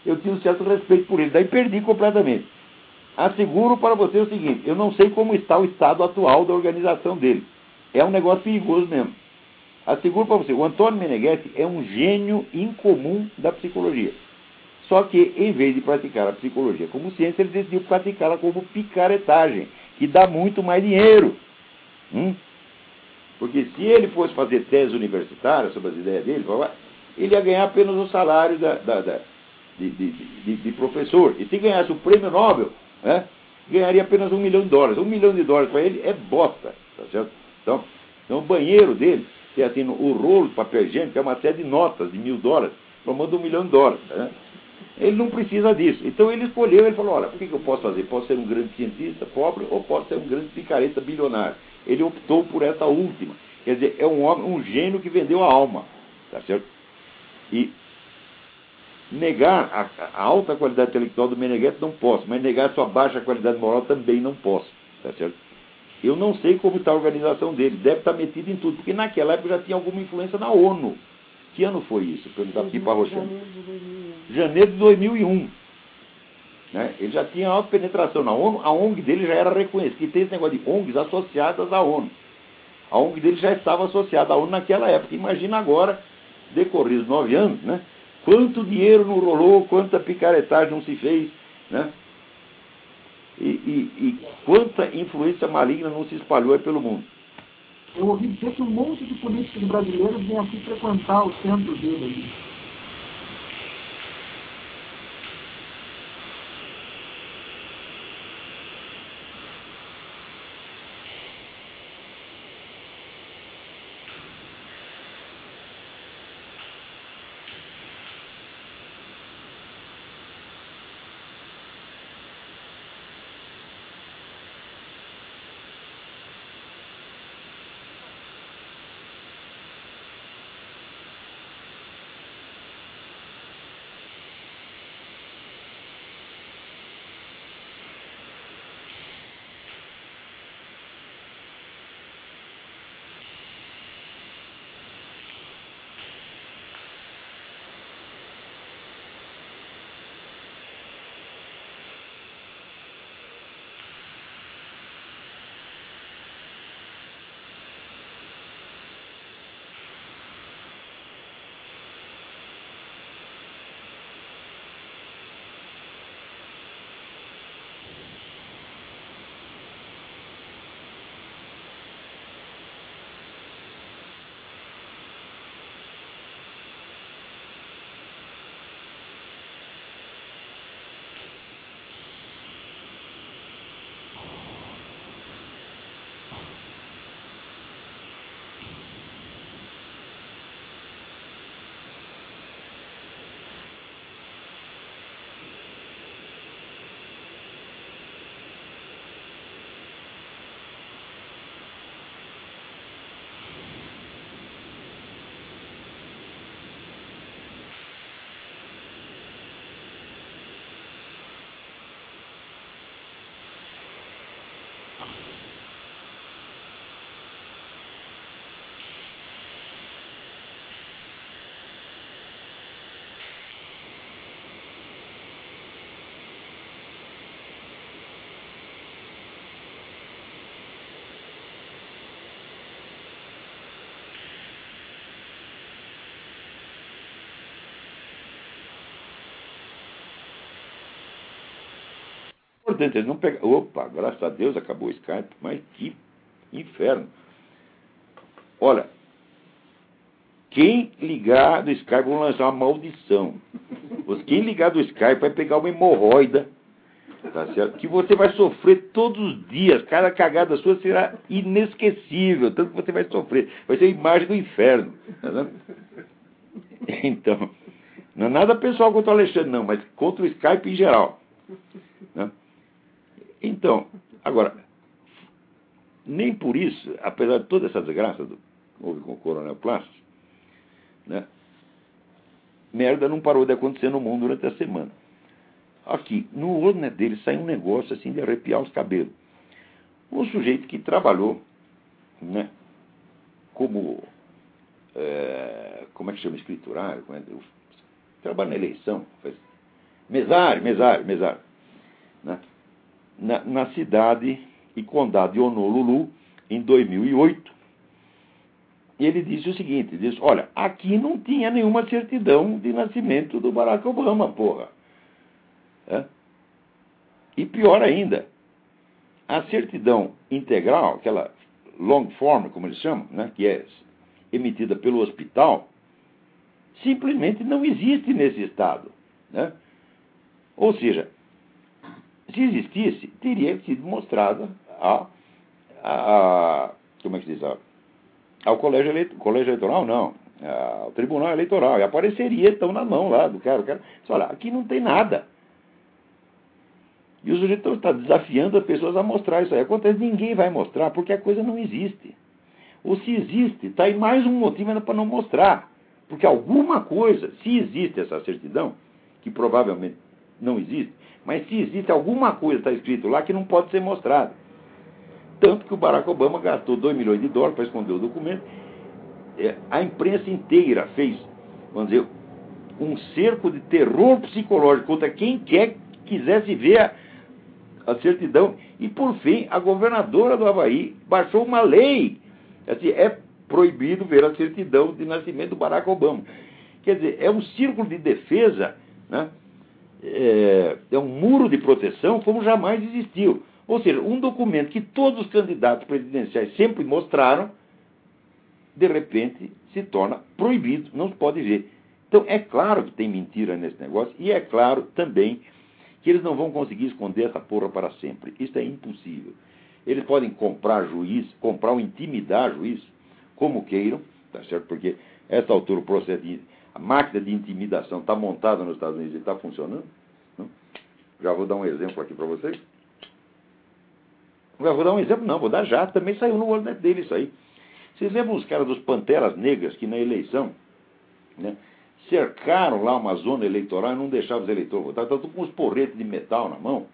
eu tinha um certo respeito por ele, daí perdi completamente. Asseguro para você o seguinte, eu não sei como está o estado atual da organização dele. É um negócio perigoso mesmo. Asseguro para você, o Antônio Meneghetti é um gênio incomum da psicologia. Só que, em vez de praticar a psicologia como ciência, ele decidiu praticá-la como picaretagem, que dá muito mais dinheiro. Hum? Porque se ele fosse fazer tese universitária sobre as ideias dele, ele ia ganhar apenas o salário da, da, da de, de, de, de, professor. E se ganhasse o prêmio Nobel, né, ganharia apenas um milhão de dólares. Um milhão de dólares para ele é bosta. Tá certo? Então, então, o banheiro dele, que é assim, o rolo de papel higiênico, é uma série de notas de mil dólares, formando um milhão de dólares. Né? Ele não precisa disso. Então ele escolheu, ele falou, olha, o que, eu posso fazer? Posso ser um grande cientista pobre ou posso ser um grande picareta bilionário. Ele optou por essa última. Quer dizer, é um homem, um gênio que vendeu a alma. Tá certo? E negar a, a alta qualidade intelectual do Meneghetti não posso, mas negar sua baixa qualidade moral também não posso. Tá certo? Eu não sei como está a organização dele, deve estar metido em tudo, porque naquela época já tinha alguma influência na ONU. Que ano foi isso? Perguntar aqui para Roxane. Janeiro de 2001. Né? Ele já tinha alta penetração na ONU, a ONG dele já era reconhecida. Que tem esse negócio de ONGs associadas à ONU. A ONG dele já estava associada à ONU naquela época. Imagina agora, decorridos nove anos, né? quanto dinheiro não rolou, quanta picaretagem não se fez, né? E, e, e quanta influência maligna não se espalhou pelo mundo eu ouvi dizer que um monte de políticos brasileiros vêm aqui frequentar o centro dele. Importante, não pegaram. Opa, graças a Deus acabou o Skype, mas que inferno. Olha, quem ligar do Skype, vão lançar uma maldição. Quem ligar do Skype vai pegar uma hemorroida, tá certo? que você vai sofrer todos os dias. Cada cagada sua será inesquecível, tanto que você vai sofrer. Vai ser a imagem do inferno. Tá então, não é nada pessoal contra o Alexandre, não, mas contra o Skype em geral. Então, agora, nem por isso, apesar de toda essa desgraça do houve com o Coronel Plastos, né, merda não parou de acontecer no mundo durante a semana. Aqui, no olho né, dele sai um negócio assim de arrepiar os cabelos. Um sujeito que trabalhou né, como. É, como é que chama escriturário? É, trabalha na eleição. Faz, mesário, mesário, mesário. Né, na, na cidade e condado de Honolulu, em 2008. E ele disse o seguinte: disse, olha, aqui não tinha nenhuma certidão de nascimento do Barack Obama, porra. É? E pior ainda, a certidão integral, aquela long form, como eles chamam, né, que é emitida pelo hospital, simplesmente não existe nesse estado. Né? Ou seja, se existisse, teria sido mostrada a, a, como é que diz, a, ao colégio, colégio eleitoral, não, ao tribunal eleitoral, e apareceria então na mão lá do cara. Cara disse, olha, aqui não tem nada. E o sujeito está desafiando as pessoas a mostrar isso aí. Acontece, ninguém vai mostrar, porque a coisa não existe. Ou se existe, está aí mais um motivo ainda para não mostrar. Porque alguma coisa, se existe essa certidão, que provavelmente não existe, mas se existe alguma coisa, está escrito lá, que não pode ser mostrada. Tanto que o Barack Obama gastou 2 milhões de dólares para esconder o documento. É, a imprensa inteira fez, vamos dizer, um cerco de terror psicológico contra quem quer quisesse ver a, a certidão. E, por fim, a governadora do Havaí baixou uma lei. Assim, é proibido ver a certidão de nascimento do Barack Obama. Quer dizer, é um círculo de defesa, né? É, é um muro de proteção como jamais existiu. Ou seja, um documento que todos os candidatos presidenciais sempre mostraram, de repente se torna proibido, não se pode ver. Então é claro que tem mentira nesse negócio e é claro também que eles não vão conseguir esconder essa porra para sempre. Isso é impossível. Eles podem comprar juiz, comprar ou intimidar juiz, como queiram, tá certo? Porque essa altura o processo de, a máquina de intimidação está montada nos Estados Unidos e está funcionando. Não? Já vou dar um exemplo aqui para vocês. Eu vou dar um exemplo, não, vou dar já, também saiu no olho dele isso aí. Vocês lembram os caras dos Panteras Negras que na eleição né, cercaram lá uma zona eleitoral e não deixavam os eleitores votar? Estavam com uns porretes de metal na mão.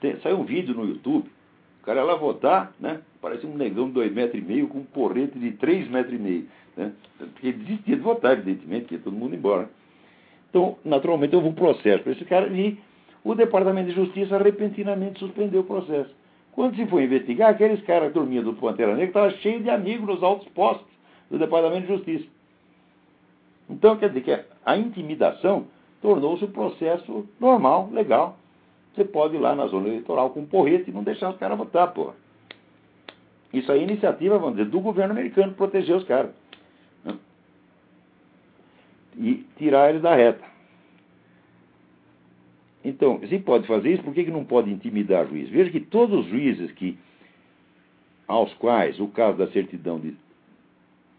Tem, saiu um vídeo no YouTube. O cara ia lá votar, né? Parecia um negão de dois metros e meio com um porrete de três metros e meio. Né? Porque ele desistia de votar, evidentemente, que ia todo mundo embora. Então, naturalmente, houve um processo para esse cara e o Departamento de Justiça repentinamente suspendeu o processo. Quando se foi investigar, aqueles caras dormiam do Pantera Negra estavam cheios de amigos nos altos postos do Departamento de Justiça. Então, quer dizer que a intimidação tornou-se um processo normal, legal. Você pode ir lá na zona eleitoral com um porrete e não deixar os caras votar, porra. Isso aí é iniciativa, vamos dizer, do governo americano proteger os caras. E tirar eles da reta. Então, se pode fazer isso, por que, que não pode intimidar juiz? Veja que todos os juízes que, aos quais o caso da certidão de,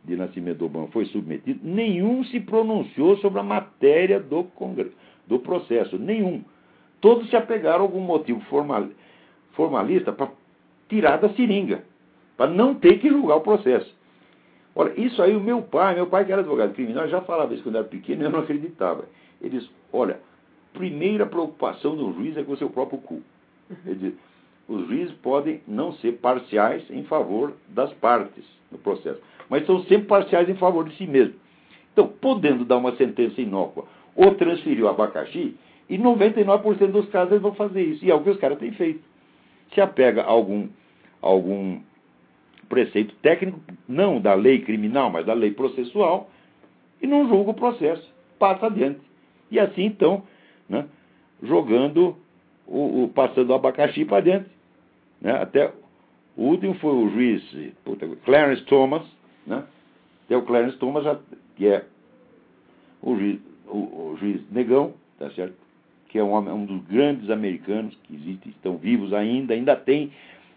de nascimento do Obama foi submetido, nenhum se pronunciou sobre a matéria do, do processo. Nenhum. Todos se apegaram a algum motivo formal, formalista para tirar da seringa, para não ter que julgar o processo. Olha, isso aí o meu pai, meu pai que era advogado criminal, já falava isso quando era pequeno eu não acreditava. Eles, olha, primeira preocupação do juiz é com o seu próprio cu. Quer dizer, os juízes podem não ser parciais em favor das partes no processo, mas são sempre parciais em favor de si mesmo. Então, podendo dar uma sentença inócua ou transferir o abacaxi, e 99% dos casos eles vão fazer isso. E é o que os caras têm feito. Se apega a algum, algum preceito técnico, não da lei criminal, mas da lei processual, e não julga o processo. Passa adiante. E assim, então, né, jogando o, o passando o abacaxi para dentro. Né? Até o último foi o juiz puta, Clarence Thomas, né? Até o Clarence Thomas, que é o juiz, o, o juiz negão, tá certo? Que é um, um dos grandes americanos que existem, estão vivos ainda, ainda tem,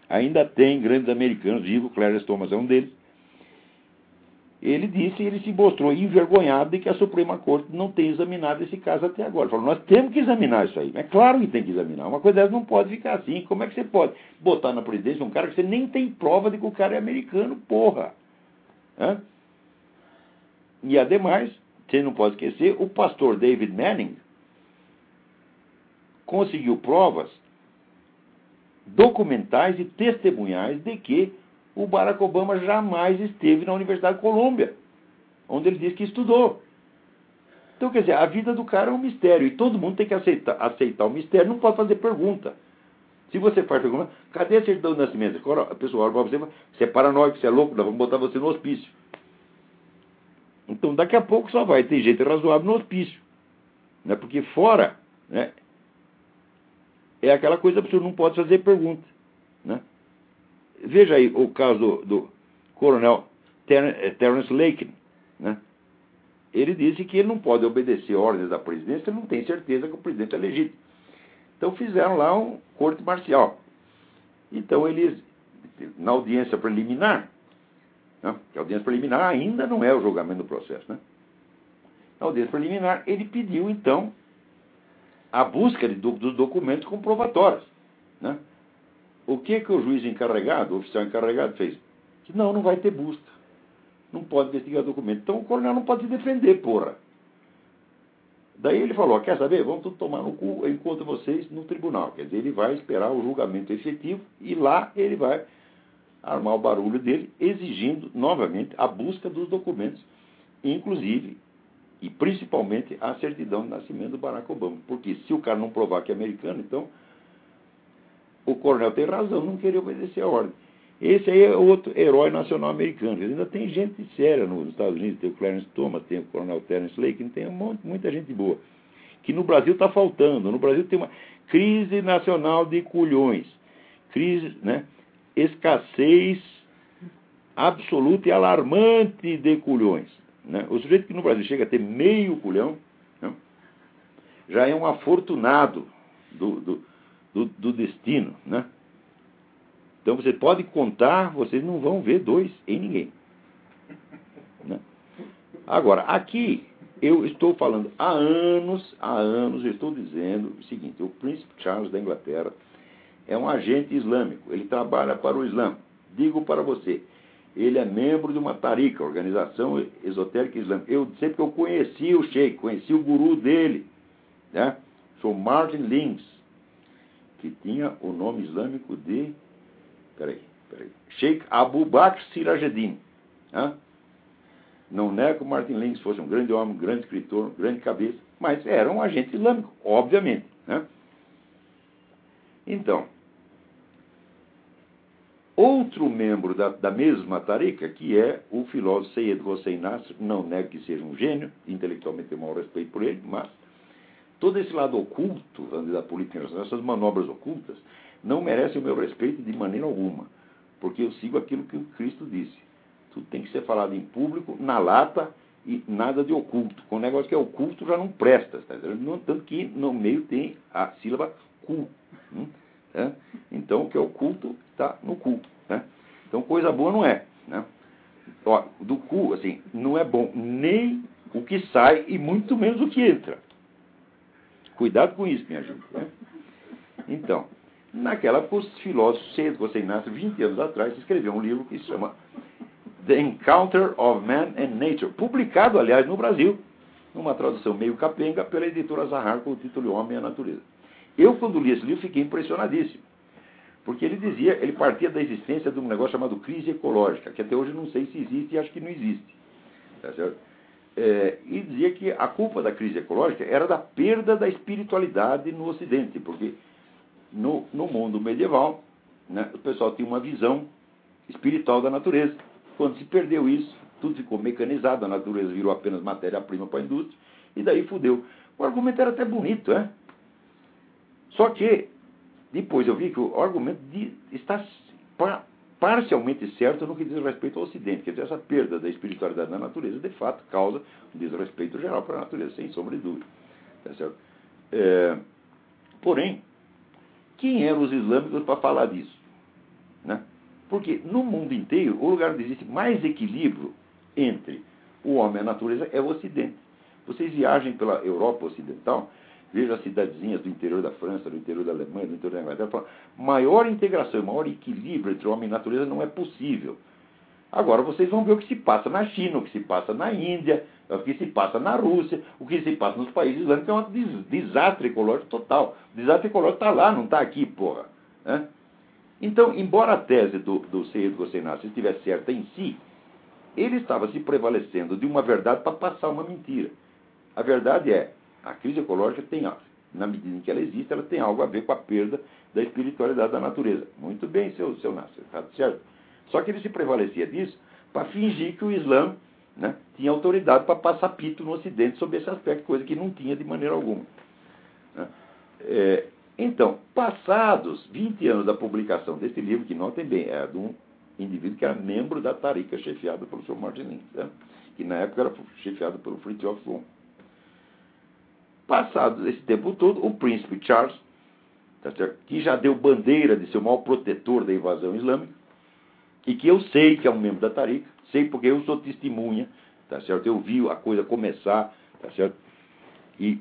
ainda tem grandes americanos vivos, Clarence Thomas é um deles ele disse, ele se mostrou envergonhado de que a Suprema Corte não tem examinado esse caso até agora. Ele falou, nós temos que examinar isso aí. É claro que tem que examinar. Uma coisa dessa não pode ficar assim. Como é que você pode botar na presidência um cara que você nem tem prova de que o cara é americano, porra? Hã? E ademais, você não pode esquecer, o pastor David Manning conseguiu provas documentais e testemunhais de que o Barack Obama jamais esteve na Universidade de Colômbia, onde ele disse que estudou. Então, quer dizer, a vida do cara é um mistério e todo mundo tem que aceitar, aceitar o mistério, não pode fazer pergunta. Se você faz pergunta, cadê a certidão de nascimento? A pessoa olha para você e fala, você é paranoico, você é louco, nós vamos botar você no hospício. Então, daqui a pouco só vai ter jeito razoável no hospício. Né? Porque fora, né, é aquela coisa absurda, não pode fazer pergunta. Né? Veja aí o caso do, do coronel eh, Terence Lake. Né? Ele disse que ele não pode obedecer ordens da presidência, ele não tem certeza que o presidente é legítimo. Então fizeram lá um corte marcial. Então eles, na audiência preliminar, né? a audiência preliminar ainda não é o julgamento do processo, né? Na audiência preliminar, ele pediu então a busca de, dos documentos comprovatórios, né? O que que o juiz encarregado, o oficial encarregado, fez? Que não, não vai ter busca. Não pode investigar documento. Então o coronel não pode se defender, porra. Daí ele falou: quer saber? Vamos tudo tomar no cu, eu encontro vocês no tribunal. Quer dizer, ele vai esperar o julgamento efetivo e lá ele vai armar o barulho dele, exigindo novamente a busca dos documentos, inclusive e principalmente a certidão de nascimento do Barack Obama. Porque se o cara não provar que é americano, então o coronel tem razão, não queria obedecer a ordem. Esse aí é outro herói nacional americano. Ainda tem gente séria nos Estados Unidos, tem o Clarence Thomas, tem o coronel Terence Lake, tem um monte, muita gente boa. Que no Brasil está faltando. No Brasil tem uma crise nacional de culhões. Crise, né? Escassez absoluta e alarmante de culhões. Né? O sujeito que no Brasil chega a ter meio culhão né? já é um afortunado do, do do, do destino, né? Então você pode contar, vocês não vão ver dois em ninguém. Né? Agora, aqui eu estou falando há anos, há anos, eu estou dizendo o seguinte: o príncipe Charles da Inglaterra é um agente islâmico, ele trabalha para o Islã. Digo para você, ele é membro de uma tarika, organização esotérica islâmica. Eu sei que eu conheci o Sheikh, conheci o guru dele, né? Sou Martin Links que tinha o nome islâmico de. Peraí, peraí. Sheikh Abu Bakr Sirajeddin. Né? Não nego que Martin Lins fosse um grande homem, um grande escritor, um grande cabeça, mas era um agente islâmico, obviamente. Né? Então, outro membro da, da mesma tarica, que é o filósofo Seyed Hossein Nasr, não nego que seja um gênio, intelectualmente tenho maior respeito por ele, mas Todo esse lado oculto da política internacional, essas manobras ocultas, não merecem o meu respeito de maneira alguma, porque eu sigo aquilo que o Cristo disse. Tudo tem que ser falado em público, na lata e nada de oculto. Com o negócio que é oculto já não presta, tá? tanto que no meio tem a sílaba cu. Hum? Tá? Então o que é oculto está no cu. Né? Então coisa boa não é. Né? Ó, do cu, assim, não é bom nem o que sai e muito menos o que entra. Cuidado com isso, minha gente. Né? Então, naquela época, os filósofos, cedo você nasce 20 anos atrás, escreveu um livro que se chama The Encounter of Man and Nature, publicado, aliás, no Brasil, numa tradução meio capenga, pela editora Zahar, com o título Homem e a Natureza. Eu, quando li esse livro, fiquei impressionadíssimo. Porque ele dizia, ele partia da existência de um negócio chamado crise ecológica, que até hoje não sei se existe e acho que não existe. Tá certo? É, e dizia que a culpa da crise ecológica era da perda da espiritualidade no Ocidente, porque no, no mundo medieval né, o pessoal tinha uma visão espiritual da natureza. Quando se perdeu isso, tudo ficou mecanizado, a natureza virou apenas matéria-prima para a indústria, e daí fudeu. O argumento era até bonito, é? Só que depois eu vi que o argumento de, está parcialmente certo no que diz respeito ao Ocidente. Quer dizer, essa perda da espiritualidade da natureza, de fato, causa um desrespeito geral para a natureza, sem sombra de dúvida. Tá certo? É, porém, quem eram os islâmicos para falar disso? Né? Porque no mundo inteiro, o lugar onde existe mais equilíbrio entre o homem e a natureza é o Ocidente. Vocês viajem pela Europa Ocidental, vejam as cidadezinhas do interior da França, do interior da Alemanha, do interior da Inglaterra, falam, maior integração, maior equilíbrio entre homem e natureza não é possível. Agora vocês vão ver o que se passa na China, o que se passa na Índia, o que se passa na Rússia, o que se passa nos países islâmicos, é um desastre ecológico total. O desastre ecológico está lá, não está aqui, porra. Né? Então, embora a tese do, do Seyed estivesse certa em si, ele estava se prevalecendo de uma verdade para passar uma mentira. A verdade é, a crise ecológica tem, na medida em que ela existe, ela tem algo a ver com a perda da espiritualidade da natureza. Muito bem, seu, seu Nasser, está certo? Só que ele se prevalecia disso para fingir que o Islã né, tinha autoridade para passar pito no Ocidente sobre esse aspecto, coisa que não tinha de maneira alguma. Né? É, então, passados 20 anos da publicação desse livro, que notem bem, é de um indivíduo que era membro da Tarica, chefiado pelo Sr. Martin Lins, né? que na época era chefiado pelo Fritjof Rom. Passado esse tempo todo, o príncipe Charles, tá que já deu bandeira de ser o maior protetor da invasão islâmica, e que eu sei que é um membro da Tarica, sei porque eu sou testemunha, tá certo? Eu vi a coisa começar, tá certo? E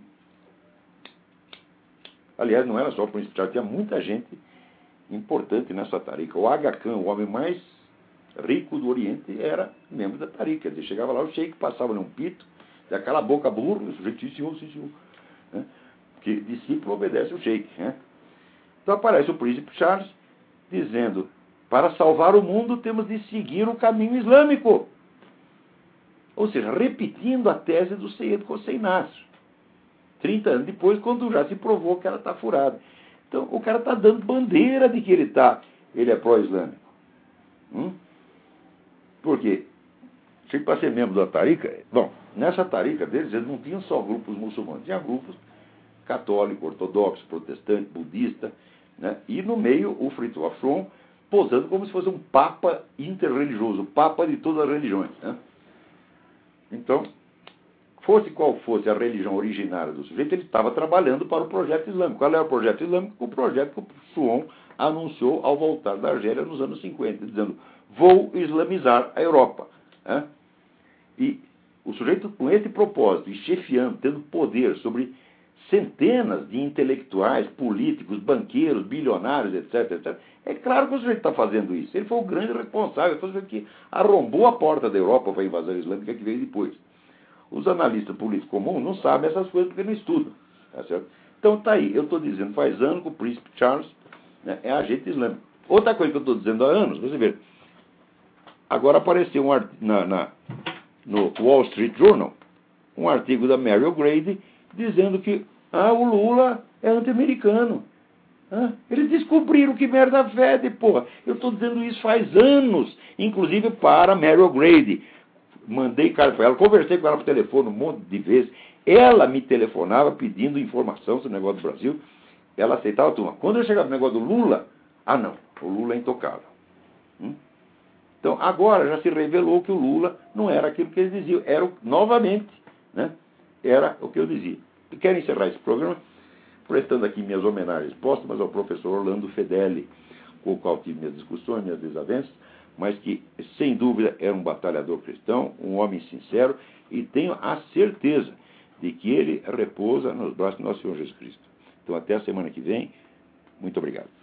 aliás, não era só o príncipe Charles, tinha muita gente importante nessa tarica. O Aga Khan, o homem mais rico do Oriente, era membro da tarica. Ele chegava lá, o sheik passava num pito, daquela boca burro, o sujeito, sim, senhor, senhor. Né? Que discípulo obedece o sheik. Né? Então aparece o príncipe Charles dizendo para salvar o mundo, temos de seguir o caminho islâmico. Ou seja, repetindo a tese do Seyed Hossein Nasr. 30 anos depois, quando já se provou que ela está furada. Então, o cara está dando bandeira de que ele está, ele é pró-islâmico. Hum? Por quê? Para ser membro da Tarica, bom, nessa Tarica deles, eles não tinham só grupos muçulmanos, tinha grupos católico, ortodoxo, protestante, budista, né? e no meio o Frito Afron, posando como se fosse um papa interreligioso, papa de todas as religiões. Né? Então, fosse qual fosse a religião originária do sujeito, ele estava trabalhando para o projeto islâmico. Qual era o projeto islâmico? O projeto que o Suon anunciou ao voltar da Argélia nos anos 50, dizendo: vou islamizar a Europa. Né? E o sujeito com esse propósito, e chefiando, tendo poder sobre centenas de intelectuais, políticos, banqueiros, bilionários, etc, etc. É claro que o sujeito está fazendo isso. Ele foi o grande responsável, foi o sujeito que arrombou a porta da Europa para a invasão islâmica que veio depois. Os analistas políticos comuns não sabem essas coisas porque não estudam. Tá certo? Então está aí, eu estou dizendo faz anos que o príncipe Charles né, é agente islâmico. Outra coisa que eu estou dizendo há anos, você vê, agora apareceu um na, na, no Wall Street Journal um artigo da Mary O'Grady dizendo que ah, o Lula é anti-americano. Ah, eles descobriram que merda fede, porra. Eu estou dizendo isso faz anos, inclusive para Mary O'Grady. Mandei carta para ela, conversei com ela por telefone um monte de vezes. Ela me telefonava pedindo informação sobre o negócio do Brasil. Ela aceitava tudo. Quando eu chegava no negócio do Lula, ah não, o Lula é intocável. Hum? Então agora já se revelou que o Lula não era aquilo que eles diziam, era novamente, né? Era o que eu dizia. Quero encerrar esse programa prestando aqui minhas homenagens póstumas ao professor Orlando Fedeli, com o qual tive minhas discussões, minhas desavenças, mas que, sem dúvida, era um batalhador cristão, um homem sincero, e tenho a certeza de que ele repousa nos braços do nosso Senhor Jesus Cristo. Então, até a semana que vem. Muito obrigado.